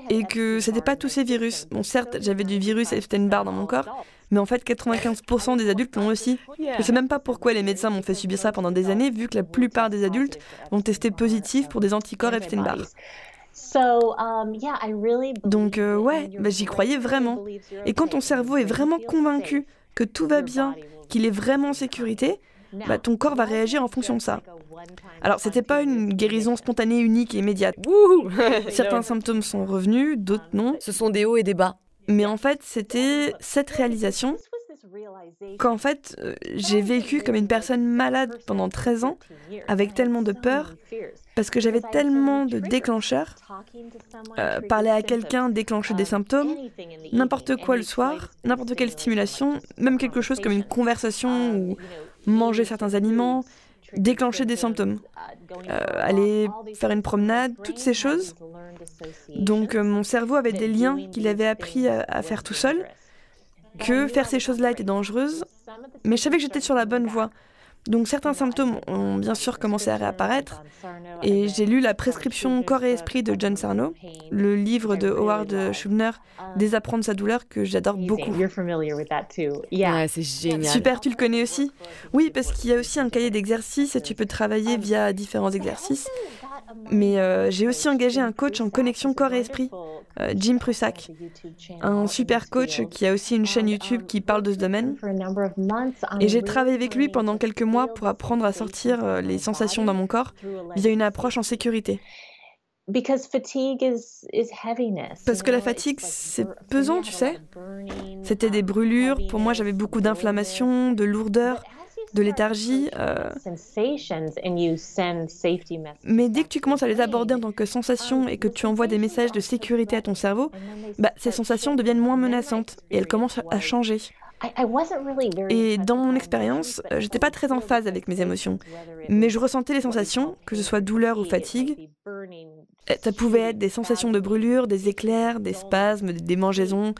et que c'était pas tous ces virus. Bon, certes, j'avais du virus Epstein-Barr dans mon corps, mais en fait, 95% des adultes l'ont aussi. Je sais même pas pourquoi les médecins m'ont fait subir ça pendant des années, vu que la plupart des adultes vont tester positif pour des anticorps Epstein-Barr. Um, Donc euh, ouais, bah, j'y croyais vraiment. Et quand ton cerveau est vraiment convaincu que tout va bien, qu'il est vraiment en sécurité, bah, ton corps va réagir en fonction de ça. Alors, c'était pas une guérison spontanée, unique et immédiate. *laughs* *laughs* Certains symptômes sont revenus, d'autres non. Ce sont des hauts et des bas. Mais en fait, c'était cette réalisation qu'en fait, euh, j'ai vécu comme une personne malade pendant 13 ans, avec tellement de peur, parce que j'avais tellement de déclencheurs. Euh, parler à quelqu'un, déclencher des symptômes, n'importe quoi le soir, n'importe quelle stimulation, même quelque chose comme une conversation ou manger certains aliments, déclencher des symptômes, euh, aller faire une promenade, toutes ces choses. Donc euh, mon cerveau avait des liens qu'il avait appris à, faire tout seul, que faire ces choses-là était dangereuse, mais je savais que j'étais sur la bonne voie. Donc certains symptômes ont bien sûr commencé à réapparaître et j'ai lu la prescription Corps et Esprit de John Sarno, le livre de Howard Schubner, Désapprendre sa douleur que j'adore beaucoup. Ouais, c'est génial. Super, tu le connais aussi Oui, parce qu'il y a aussi un cahier d'exercices et tu peux travailler via différents exercices. Mais euh, j'ai aussi engagé un coach en connexion corps et esprit, Jim Prussack, un super coach qui a aussi une chaîne YouTube qui parle de ce domaine. Et j'ai travaillé avec lui pendant quelques mois pour apprendre à sortir euh, les sensations dans mon corps via une approche en sécurité. Parce que la fatigue, c'est pesant, tu sais. C'était des brûlures, pour moi j'avais beaucoup d'inflammation, de lourdeur de léthargie. Euh. Mais dès que tu commences à les aborder en tant que sensations et que tu envoies des messages de sécurité à ton cerveau, bah, ces sensations deviennent moins menaçantes et elles commencent à changer. Et dans mon expérience, euh, j'étais pas très en phase avec mes émotions, mais je ressentais les sensations, que ce soit douleur ou fatigue. Euh, ça pouvait être des sensations de brûlure, des éclairs, des spasmes, des démangeaisons,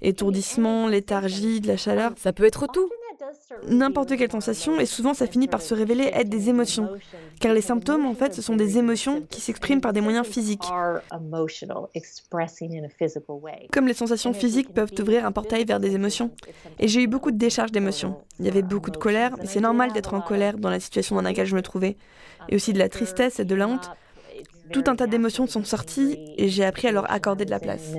étourdissement, léthargie, de la chaleur. Ça peut être tout n'importe quelle sensation et souvent ça finit par se révéler être des émotions. Car les symptômes, en fait, ce sont des émotions qui s'expriment par des moyens physiques. Comme les sensations physiques peuvent ouvrir un portail vers des émotions. Et j'ai eu beaucoup de décharges d'émotions. Il y avait beaucoup de colère, mais c'est normal d'être en colère dans la situation dans laquelle je me trouvais. Et aussi de la tristesse et de la honte. Tout un tas d'émotions sont sorties et j'ai appris à leur accorder de la place.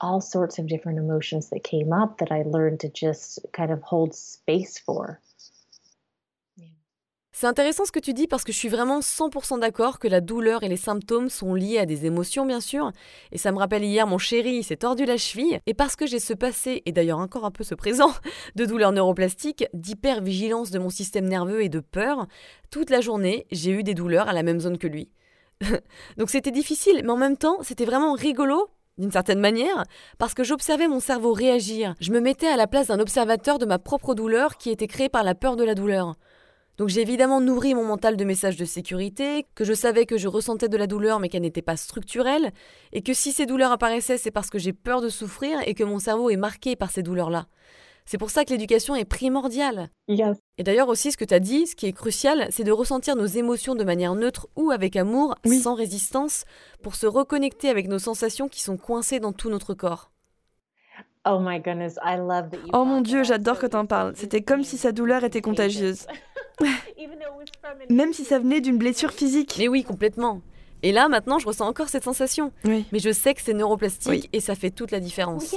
Also, you know, just sadness, shame, all sorts of different emotions that came up that I learned to just kind of hold space for. C'est intéressant ce que tu dis parce que je suis vraiment 100% d'accord que la douleur et les symptômes sont liés à des émotions bien sûr. Et ça me rappelle hier mon chéri s'est tordu la cheville. Et parce que j'ai ce passé, et d'ailleurs encore un peu ce présent, *laughs* de douleur neuroplastique, d'hypervigilance de mon système nerveux et de peur, toute la journée j'ai eu des douleurs à la même zone que lui. *laughs* Donc c'était difficile, mais en même temps c'était vraiment rigolo d'une certaine manière, parce que j'observais mon cerveau réagir. Je me mettais à la place d'un observateur de ma propre douleur qui était créée par la peur de la douleur. Donc j'ai évidemment nourri mon mental de messages de sécurité, que je savais que je ressentais de la douleur mais qu'elle n'était pas structurelle, et que si ces douleurs apparaissaient c'est parce que j'ai peur de souffrir et que mon cerveau est marqué par ces douleurs-là. C'est pour ça que l'éducation est primordiale. Et d'ailleurs aussi, ce que tu as dit, ce qui est crucial, c'est de ressentir nos émotions de manière neutre ou avec amour, sans résistance, pour se reconnecter avec nos sensations qui sont coincées dans tout notre corps. Oh, oh mon Dieu, j'adore que tu en parles. C'était comme si sa douleur était contagieuse. *laughs* Même si ça venait d'une blessure physique. Mais oui, complètement. Et là, maintenant, je ressens encore cette sensation. Mais je sais que c'est neuroplastique et ça fait toute la différence.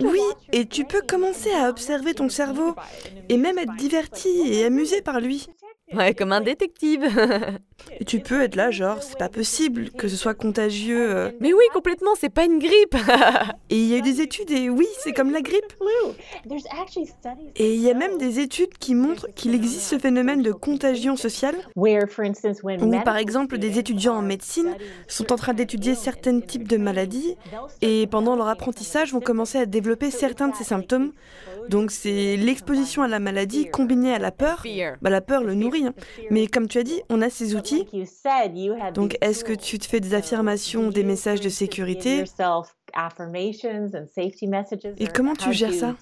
Oui, et tu peux commencer à observer ton cerveau et même être diverti et amusé par lui. Ouais, comme un détective. Et tu peux être là, genre, c'est pas possible que ce soit contagieux. Euh. Mais oui, complètement, c'est pas une grippe. *laughs* et il y a eu des études, et oui, c'est comme la grippe. Et il y a même des études qui montrent qu'il existe ce phénomène de contagion sociale, où par exemple des étudiants en médecine sont en train d'étudier certains types de maladies, et pendant leur apprentissage vont commencer à développer certains de ces symptômes. Donc c'est l'exposition à la maladie combinée à la peur. Bah, la peur le nourrit. Hein. Mais comme tu as dit, on a ces outils. Donc est-ce que tu te fais des affirmations, des messages de sécurité? Et comment tu gères ça?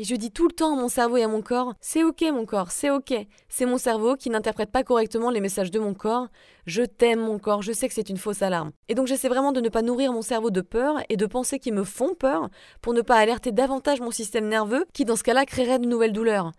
Et je dis tout le temps à mon cerveau et à mon corps, c'est ok mon corps, c'est ok. C'est mon cerveau qui n'interprète pas correctement les messages de mon corps. Je t'aime mon corps, je sais que c'est une fausse alarme. Et donc j'essaie vraiment de ne pas nourrir mon cerveau de peur et de pensées qui me font peur pour ne pas alerter davantage mon système nerveux qui dans ce cas-là créerait de nouvelles douleurs.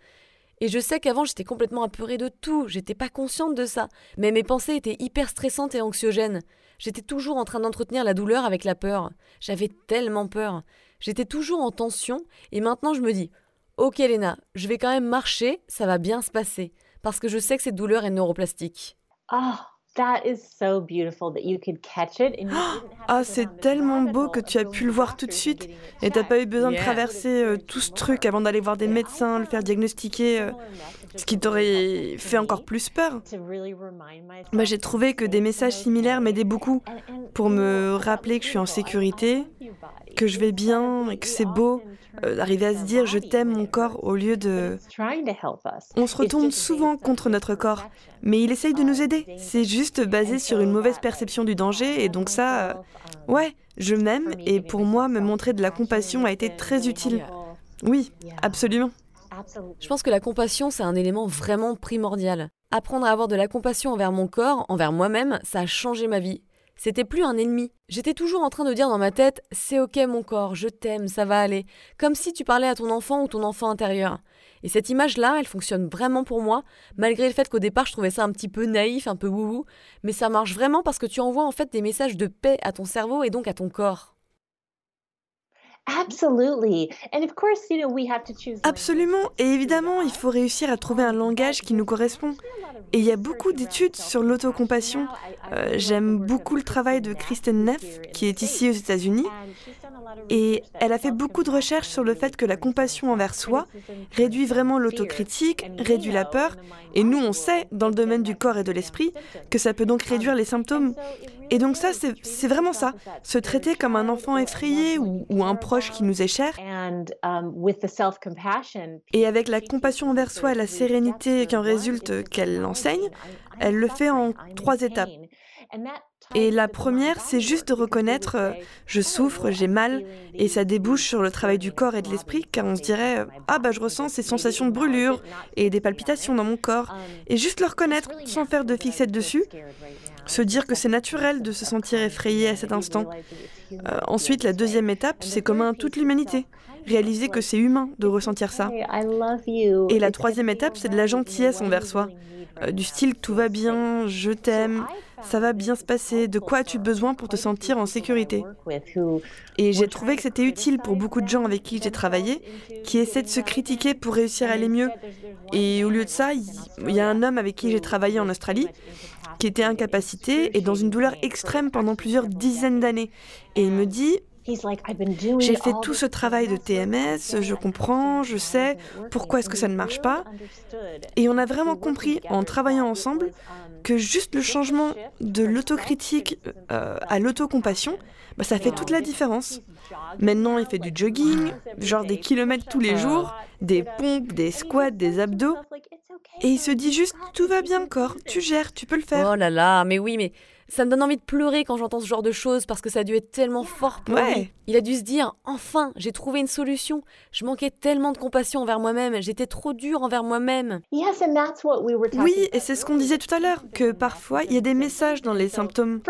Et je sais qu'avant j'étais complètement apeurée de tout, j'étais pas consciente de ça, mais mes pensées étaient hyper stressantes et anxiogènes. J'étais toujours en train d'entretenir la douleur avec la peur. J'avais tellement peur. J'étais toujours en tension et maintenant je me dis Ok Léna, je vais quand même marcher, ça va bien se passer, parce que je sais que cette douleur est neuroplastique. Ah, c'est tellement beau que tu as pu le voir tout de suite et t'as pas eu besoin de traverser euh, tout ce truc avant d'aller voir des médecins, le faire diagnostiquer, euh, ce qui t'aurait fait encore plus peur. Moi, j'ai trouvé que des messages similaires m'aidaient beaucoup pour me rappeler que je suis en sécurité, que je vais bien et que c'est beau euh, d'arriver à se dire je t'aime mon corps au lieu de... On se retourne souvent contre notre corps, mais il essaye de nous aider. C'est juste basé sur une mauvaise perception du danger et donc ça, euh, ouais, je m'aime et pour moi, me montrer de la compassion a été très utile. Oui, absolument. Je pense que la compassion, c'est un élément vraiment primordial. Apprendre à avoir de la compassion envers mon corps, envers moi-même, ça a changé ma vie. C'était plus un ennemi. J'étais toujours en train de dire dans ma tête C'est ok mon corps, je t'aime, ça va aller. Comme si tu parlais à ton enfant ou ton enfant intérieur. Et cette image-là, elle fonctionne vraiment pour moi, malgré le fait qu'au départ je trouvais ça un petit peu naïf, un peu wouhou. Mais ça marche vraiment parce que tu envoies en fait des messages de paix à ton cerveau et donc à ton corps. Absolument. Et évidemment, il faut réussir à trouver un langage qui nous correspond. Et il y a beaucoup d'études sur l'autocompassion. Euh, j'aime beaucoup le travail de Kristen Neff, qui est ici aux États-Unis. Et elle a fait beaucoup de recherches sur le fait que la compassion envers soi réduit vraiment l'autocritique, réduit la peur. Et nous, on sait, dans le domaine du corps et de l'esprit, que ça peut donc réduire les symptômes. Et donc ça, c'est vraiment ça. Se traiter comme un enfant effrayé ou, ou un proche qui nous est cher. Et avec la compassion envers soi et la sérénité qui en résulte qu'elle enseigne, elle le fait en trois étapes. Et la première, c'est juste de reconnaître euh, je souffre, j'ai mal, et ça débouche sur le travail du corps et de l'esprit, car on se dirait ah bah je ressens ces sensations de brûlure et des palpitations dans mon corps, et juste le reconnaître sans faire de fixette dessus, se dire que c'est naturel de se sentir effrayé à cet instant. Euh, ensuite, la deuxième étape, c'est commun à toute l'humanité. Réaliser que c'est humain de ressentir ça. Et la troisième étape, c'est de la gentillesse envers soi. Euh, du style tout va bien, je t'aime, ça va bien se passer, de quoi as-tu besoin pour te sentir en sécurité? Et j'ai trouvé que c'était utile pour beaucoup de gens avec qui j'ai travaillé, qui essaient de se critiquer pour réussir à aller mieux. Et au lieu de ça, il y a un homme avec qui j'ai travaillé en Australie qui était incapacité et dans une douleur extrême pendant plusieurs dizaines d'années. Et il me dit, j'ai fait tout ce travail de TMS, je comprends, je sais, pourquoi est-ce que ça ne marche pas Et on a vraiment compris en travaillant ensemble que juste le changement de l'autocritique euh, à l'autocompassion, bah, ça fait toute la différence. Maintenant, il fait du jogging, genre des kilomètres tous les jours, des pompes, des squats, des abdos. Et il se dit juste, tout va bien, corps, tu gères, tu peux le faire. Oh là là, mais oui, mais ça me donne envie de pleurer quand j'entends ce genre de choses parce que ça a dû être tellement fort pour lui. Il a dû se dire enfin, j'ai trouvé une solution. Je manquais tellement de compassion envers moi-même, j'étais trop dur envers moi-même. Oui, et c'est ce qu'on disait tout à l'heure, que parfois il y a des messages dans les symptômes.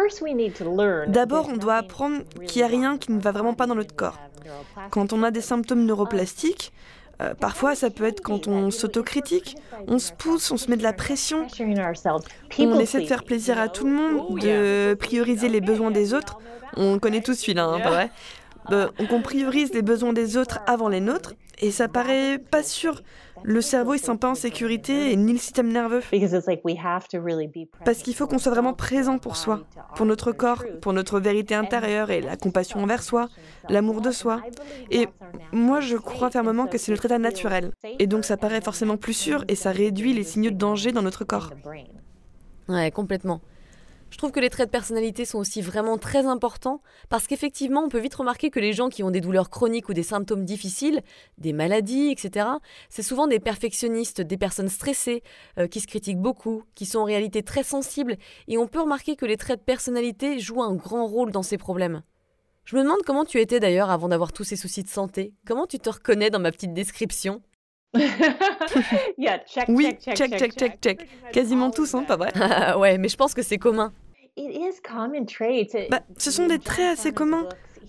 D'abord, on doit apprendre qu'il n'y a rien qui ne va vraiment pas dans notre corps. Quand on a des symptômes neuroplastiques, euh, parfois, ça peut être quand on s'autocritique, on se pousse, on se met de la pression, on essaie de faire plaisir à tout le monde, de prioriser les besoins des autres. On connaît tous celui-là, hein, pas vrai? Euh, on priorise les besoins des autres avant les nôtres, et ça paraît pas sûr. Le cerveau il se sent pas en sécurité et ni le système nerveux. Parce qu'il faut qu'on soit vraiment présent pour soi, pour notre corps, pour notre vérité intérieure et la compassion envers soi, l'amour de soi. Et moi je crois fermement que c'est notre état naturel. Et donc ça paraît forcément plus sûr et ça réduit les signaux de danger dans notre corps. Ouais, complètement. Je trouve que les traits de personnalité sont aussi vraiment très importants parce qu'effectivement, on peut vite remarquer que les gens qui ont des douleurs chroniques ou des symptômes difficiles, des maladies, etc., c'est souvent des perfectionnistes, des personnes stressées, euh, qui se critiquent beaucoup, qui sont en réalité très sensibles, et on peut remarquer que les traits de personnalité jouent un grand rôle dans ces problèmes. Je me demande comment tu étais d'ailleurs avant d'avoir tous ces soucis de santé. Comment tu te reconnais dans ma petite description? *laughs* Oui, check, check, check, check. Quasiment tous, hein, pas vrai? *laughs* Ouais, mais je pense que c'est commun. Bah, ce sont des traits assez communs.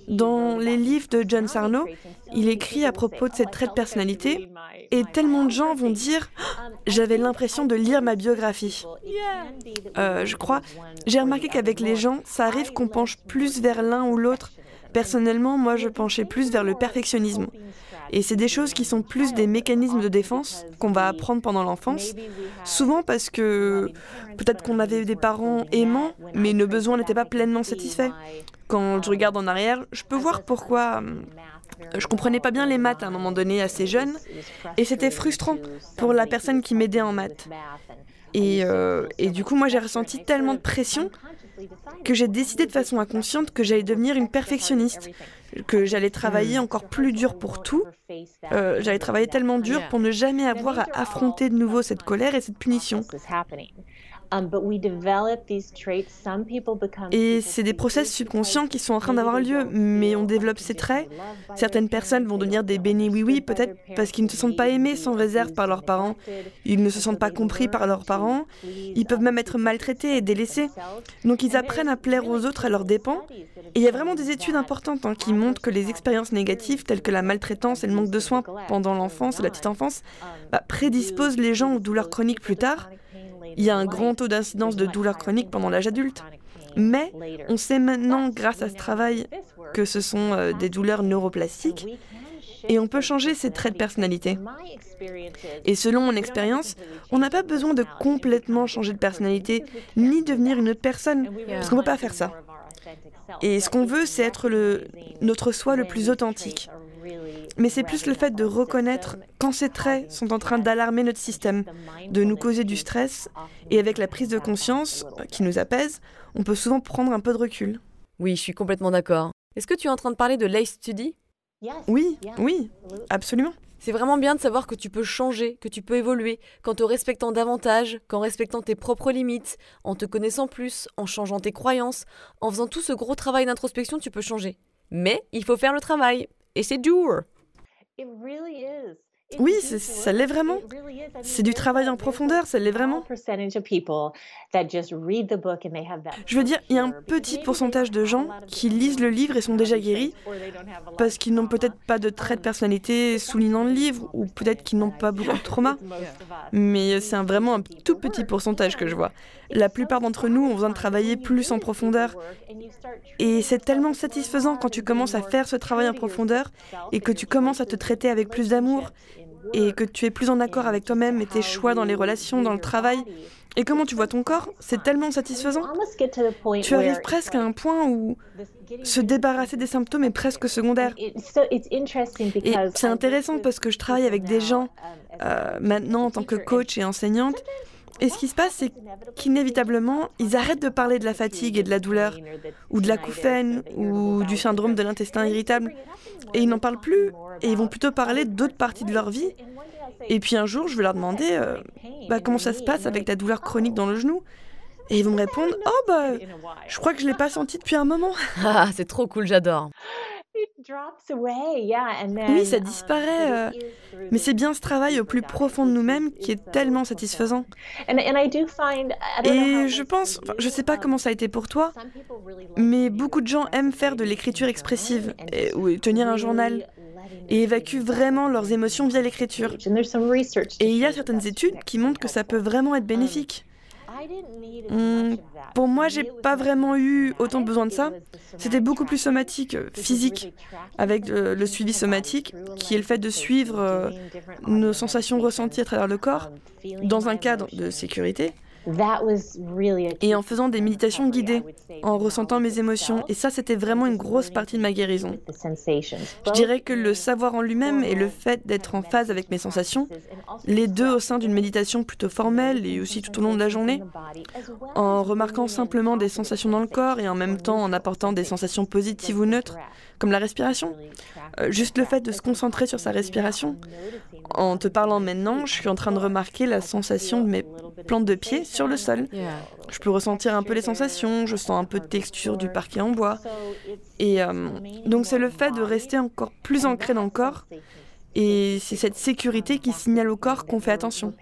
Dans les livres de John Sarno, il écrit à propos de cette trait de personnalité, et tellement de gens vont dire oh, *gasps* J'avais l'impression de lire ma biographie. Euh, je crois, j'ai remarqué qu'avec les gens, ça arrive qu'on penche plus vers l'un ou l'autre. Personnellement, moi, je penchais plus vers le perfectionnisme. Et c'est des choses qui sont plus des mécanismes de défense qu'on va apprendre pendant l'enfance, souvent parce que peut-être qu'on avait des parents aimants, mais nos besoins n'étaient pas pleinement satisfaits. Quand je regarde en arrière, je peux voir pourquoi euh, je comprenais pas bien les maths à un moment donné assez jeune, et c'était frustrant pour la personne qui m'aidait en maths. Et, euh, et, du coup, moi, j'ai ressenti tellement de pression que j'ai décidé de façon inconsciente que j'allais devenir une perfectionniste, que j'allais travailler encore plus dur pour tout. Euh, j'allais travailler tellement dur pour ne jamais avoir à affronter de nouveau cette colère et cette punition. Um, Et c'est des process subconscients qui sont en train d'avoir lieu, mais on développe ces traits. Certaines personnes vont devenir des bénis oui-oui, peut-être parce qu'ils ne se sentent pas aimés sans réserve par leurs parents. Ils ne se sentent pas compris par leurs parents. Ils peuvent même être maltraités et délaissés. Donc ils apprennent à plaire aux autres à leurs dépens. Et il y a vraiment des études importantes hein, qui montrent que les expériences négatives, telles que la maltraitance et le manque de soins pendant l'enfance et la petite enfance, bah, prédisposent les gens aux douleurs chroniques plus tard. Il y a un grand taux d'incidence de douleurs chroniques pendant l'âge adulte. Mais on sait maintenant, grâce à ce travail, que ce sont euh, des douleurs neuroplastiques et on peut changer ces traits de personnalité. Et selon mon expérience, on n'a pas besoin de complètement changer de personnalité ni devenir une autre personne, parce qu'on ne peut pas faire ça. Et ce qu'on veut, c'est être notre soi le plus authentique. Mais c'est plus le fait de reconnaître quand ces traits sont en train d'alarmer notre système, de nous causer du stress, et avec la prise de conscience euh, qui nous apaise, on peut souvent prendre un peu de recul. Oui, je suis complètement d'accord. Est-ce que tu es en train de parler de Life Study? Oui, oui, absolument. C'est vraiment bien de savoir que tu peux changer, que tu peux évoluer, qu'en te respectant davantage, qu'en respectant tes propres limites, en te connaissant plus, en changeant tes croyances, en faisant tout ce gros travail d'introspection, tu peux changer. Mais il faut faire le travail. Et c'est dur. Oui, ça l'est vraiment. C'est du travail en profondeur, ça l'est vraiment. Je veux dire, il y a un petit pourcentage de gens qui lisent le livre et sont déjà guéris parce qu'ils n'ont peut-être pas de trait de personnalité soulignant le livre ou peut-être qu'ils n'ont pas beaucoup de *laughs* trauma. Mais c'est vraiment un tout petit pourcentage que je vois. La plupart d'entre nous ont besoin de travailler plus en profondeur. Et c'est tellement satisfaisant quand tu commences à faire ce travail en profondeur et que tu commences à te traiter avec plus d'amour et que tu es plus en accord avec toi-même et tes choix dans les relations, dans le travail. Et comment tu vois ton corps, c'est tellement satisfaisant. Tu arrives presque à un point où se débarrasser des symptômes est presque secondaire. Et c'est intéressant parce que je travaille avec des gens euh, maintenant en tant que coach et enseignante et ce qui se passe, c'est qu'inévitablement, ils arrêtent de parler de la fatigue et de la douleur, ou de la l'acouphène, ou du syndrome de l'intestin irritable. Et ils n'en parlent plus, et ils vont plutôt parler d'autres parties de leur vie. Et puis un jour, je vais leur demander euh, bah, comment ça se passe avec ta douleur chronique dans le genou? Et ils vont me répondre Oh, bah, je crois que je ne l'ai pas senti depuis un moment. Ah, c'est trop cool, j'adore. *laughs* Oui, ça disparaît. Euh, mais c'est bien ce travail au plus profond de nous-mêmes qui est tellement satisfaisant. Et je pense, je ne sais pas comment ça a été pour toi, mais beaucoup de gens aiment faire de l'écriture expressive ou tenir un journal et évacuent vraiment leurs émotions via l'écriture. Et il y a certaines études qui montrent que ça peut vraiment être bénéfique. Hmm, pour moi, j'ai pas vraiment eu autant besoin de ça. C'était beaucoup plus somatique, euh, physique, avec le, suivi somatique, qui est le fait de suivre euh, nos sensations ressenties à travers le corps dans un cadre de sécurité et en faisant des méditations guidées, en ressentant mes émotions. Et ça, c'était vraiment une grosse partie de ma guérison. Je dirais que le savoir en lui-même et le fait d'être en phase avec mes sensations, les deux au sein d'une méditation plutôt formelle et aussi tout au long de la journée, en remarquant simplement des sensations dans le corps et en même temps en apportant des sensations positives ou neutres, comme la respiration. Euh, juste le fait de se concentrer sur sa respiration. En te parlant maintenant, je suis en train de remarquer la sensation de mes plantes de pied sur le sol. Je peux ressentir un peu les sensations, je sens un peu de texture du parquet en bois. Et euh, donc c'est le fait de rester encore plus ancré dans le corps. Et c'est cette sécurité qui signale au corps qu'on fait attention.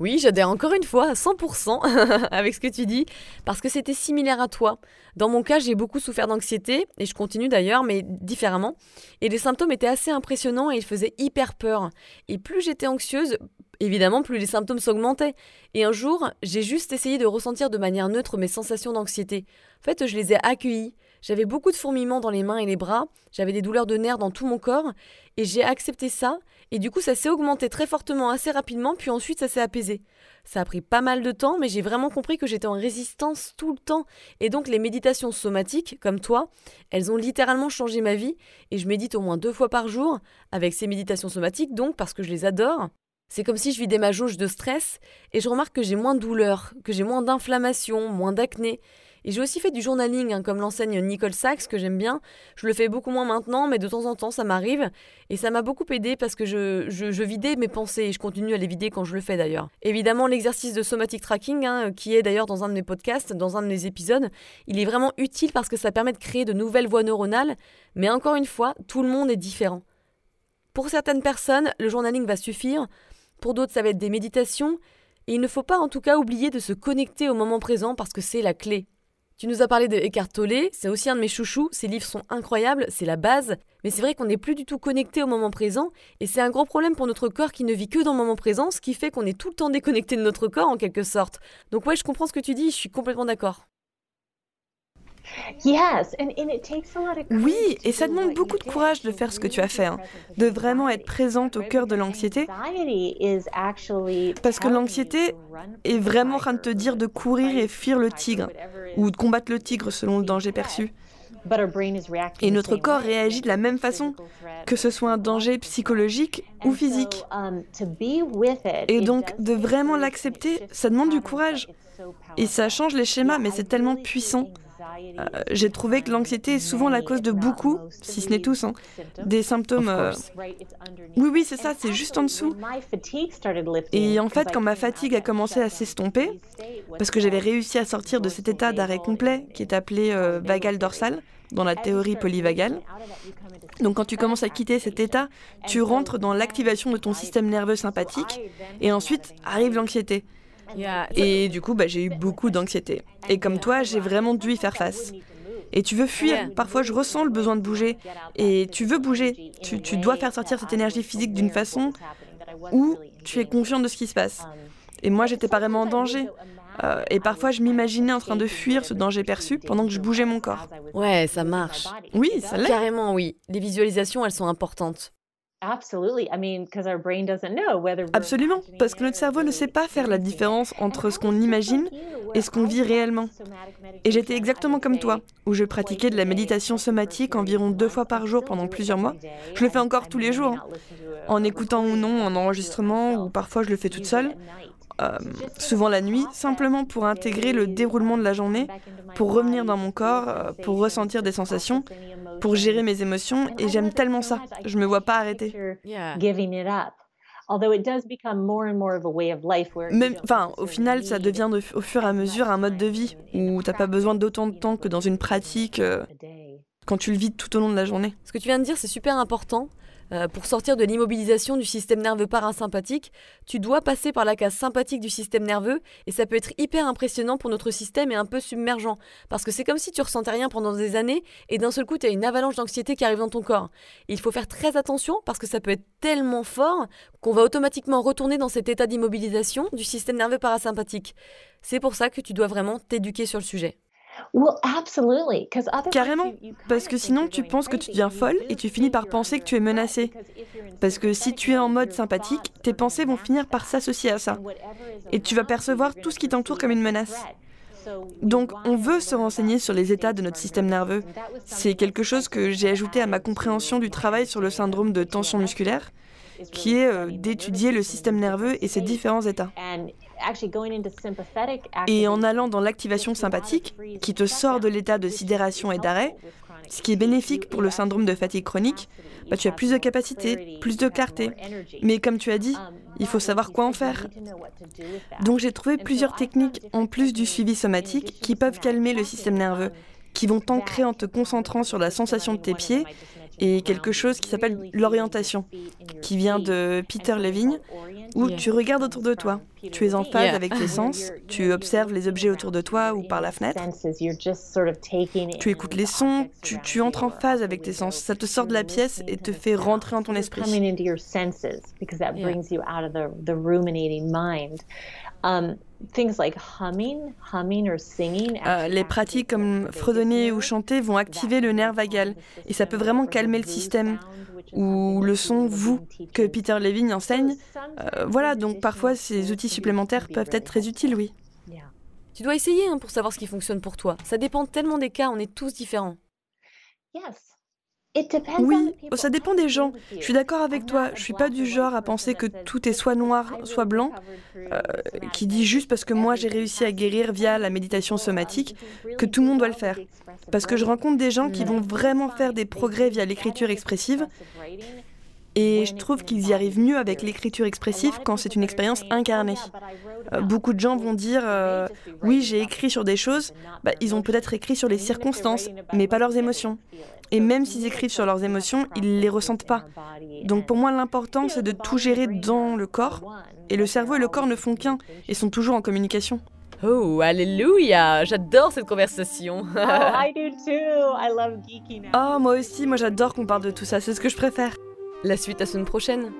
Oui, j'adhère encore une fois à 100% *laughs* avec ce que tu dis, parce que c'était similaire à toi. Dans mon cas, j'ai beaucoup souffert d'anxiété, et je continue d'ailleurs, mais différemment. Et les symptômes étaient assez impressionnants et ils faisaient hyper peur. Et plus j'étais anxieuse, évidemment, plus les symptômes s'augmentaient. Et un jour, j'ai juste essayé de ressentir de manière neutre mes sensations d'anxiété. En fait, je les ai accueillies. J'avais beaucoup de fourmillements dans les mains et les bras, j'avais des douleurs de nerfs dans tout mon corps, et j'ai accepté ça, et du coup ça s'est augmenté très fortement assez rapidement, puis ensuite ça s'est apaisé. Ça a pris pas mal de temps, mais j'ai vraiment compris que j'étais en résistance tout le temps, et donc les méditations somatiques, comme toi, elles ont littéralement changé ma vie, et je médite au moins deux fois par jour, avec ces méditations somatiques donc, parce que je les adore, c'est comme si je vidais ma jauge de stress et je remarque que j'ai moins de douleur, que j'ai moins d'inflammation, moins d'acné. Et j'ai aussi fait du journaling, hein, comme l'enseigne Nicole Sachs, que j'aime bien. Je le fais beaucoup moins maintenant, mais de temps en temps, ça m'arrive. Et ça m'a beaucoup aidé parce que je, vidais mes pensées et je continue à les vider quand je le fais d'ailleurs. Évidemment, l'exercice de somatic tracking, hein, qui est d'ailleurs dans un de mes podcasts, dans un de mes épisodes, il est vraiment utile parce que ça permet de créer de nouvelles voies neuronales. Mais encore une fois, tout le monde est différent. Pour certaines personnes, le journaling va suffire. Pour d'autres, ça va être des méditations. Et il ne faut pas en tout cas oublier de se connecter au moment présent parce que c'est la clé. Tu nous as parlé de Eckhart Tolle, c'est aussi un de mes chouchous, ses livres sont incroyables, c'est la base, mais c'est vrai qu'on n'est plus du tout connecté au moment présent, et c'est un gros problème pour notre corps qui ne vit que dans le moment présent, ce qui fait qu'on est tout le temps déconnecté de notre corps en quelque sorte. Donc ouais, je comprends ce que tu dis, je suis complètement d'accord. Oui, et ça demande beaucoup de courage de faire ce que tu as fait, hein. de vraiment être présente au cœur de l'anxiété. Parce que l'anxiété est vraiment en train de te dire de courir et fuir le tigre, ou de combattre le tigre selon le danger perçu. Et notre corps réagit de la même façon, que ce soit un danger psychologique ou physique. Um, et donc, de vraiment l'accepter, ça demande du courage. Et ça change les schémas, mais c'est tellement puissant. Euh, j'ai trouvé que l'anxiété est souvent la cause de beaucoup, si ce n'est tous, hein, des symptômes. Euh, oui, oui, c'est ça, c'est juste en dessous. Et en fait, quand ma fatigue a commencé à s'estomper, parce que j'avais réussi à sortir de cet état d'arrêt complet qui est appelé euh, vagal dorsal dans la théorie polyvagale. Donc quand tu commences à quitter cet état, tu rentres dans l'activation de ton système nerveux sympathique et ensuite arrive l'anxiété. Et du coup, bah, j'ai eu beaucoup d'anxiété. Et comme toi, j'ai vraiment dû y faire face. Et tu veux fuir. Parfois, je ressens le besoin de bouger. Et tu veux bouger. Tu, tu dois faire sortir cette énergie physique d'une façon où tu es confiant de ce qui se passe. Et moi, j'étais pas vraiment en danger. Euh, et parfois, je m'imaginais en train de fuir ce danger perçu pendant que je bougeais mon corps. Ouais, ça marche. Oui, ça l'est. Carrément, oui. Les visualisations, elles sont importantes. Absolument, parce que notre cerveau ne sait pas faire la différence entre ce qu'on imagine et ce qu'on vit réellement. Et j'étais exactement comme toi, où je pratiquais de la méditation somatique environ deux fois par jour pendant plusieurs mois. Je le fais encore tous les jours, hein. en écoutant ou non en enregistrement, ou parfois je le fais toute seule. Euh, souvent la nuit, simplement pour intégrer le déroulement de la journée, pour revenir dans mon corps, euh, pour ressentir des sensations, pour gérer mes émotions, et j'aime tellement ça. Je me vois pas arrêter. Même, enfin, au final, ça devient au fur et à mesure un mode de vie où t'as pas besoin d'autant de temps que dans une pratique euh, quand tu le vis tout au long de la journée. Ce que tu viens de dire, c'est super important. Euh, pour sortir de l'immobilisation du système nerveux parasympathique, tu dois passer par la case sympathique du système nerveux et ça peut être hyper impressionnant pour notre système et un peu submergent parce que c'est comme si tu ressentais rien pendant des années et d'un seul coup tu as une avalanche d'anxiété qui arrive dans ton corps. il faut faire très attention parce que ça peut être tellement fort qu'on va automatiquement retourner dans cet état d'immobilisation du système nerveux parasympathique. C'est pour ça que tu dois vraiment t'éduquer sur le sujet. Carrément, parce que sinon tu penses que tu deviens folle et tu finis par penser que tu es menacée. Parce que si tu es en mode sympathique, tes pensées vont finir par s'associer à ça. Et tu vas percevoir tout ce qui t'entoure comme une menace. Donc on veut se renseigner sur les états de notre système nerveux. C'est quelque chose que j'ai ajouté à ma compréhension du travail sur le syndrome de tension musculaire, qui est euh, d'étudier le système nerveux et ses différents états. Et en allant dans l'activation sympathique, qui te sort de l'état de sidération et d'arrêt, ce qui est bénéfique pour le syndrome de fatigue chronique. Bah, tu as plus de capacité, plus de clarté. Mais comme tu as dit, il faut savoir quoi en faire. Donc j'ai trouvé plusieurs techniques en plus du suivi somatique qui peuvent calmer le système nerveux, qui vont t'ancrer en te concentrant sur la sensation de tes pieds et quelque chose qui s'appelle l'orientation, qui vient de Peter Levine, où tu regardes autour de toi. Tu es en phase avec tes sens, tu observes les objets autour de toi ou par la fenêtre. Tu écoutes les sons, tu, tu entres en phase avec tes sens. Ça te sort de la pièce et te fait rentrer en ton esprit. les pratiques comme fredonner ou chanter vont activer le nerf vagal et ça peut vraiment calmer le système ou le son vous que Peter Levine enseigne. Euh, voilà, donc parfois ces outils supplémentaires peuvent être très utiles, oui. Tu dois essayer hein, pour savoir ce qui fonctionne pour toi. Ça dépend tellement des cas, on est tous différents. Oui, ça dépend des gens. Je suis d'accord avec toi. Je suis pas du genre à penser que tout est soit noir, soit blanc, euh, qui dit juste parce que moi j'ai réussi à guérir via la méditation somatique que tout le monde doit le faire. Parce que je rencontre des gens qui vont vraiment faire des progrès via l'écriture expressive. Et je trouve qu'ils y arrivent mieux avec l'écriture expressive quand c'est une expérience incarnée. Euh, beaucoup de gens vont dire euh, oui j'ai écrit sur des choses, bah, ils ont peut-être écrit sur les circonstances, mais pas leurs émotions. Et même s'ils écrivent sur leurs émotions, ils ne les ressentent pas. Donc pour moi, l'important, c'est de tout gérer dans le corps. Et le cerveau et le corps ne font qu'un et sont toujours en communication. Oh, alléluia J'adore cette conversation. *laughs* oh, moi aussi, moi j'adore qu'on parle de tout ça, c'est ce que je préfère. La suite à semaine prochaine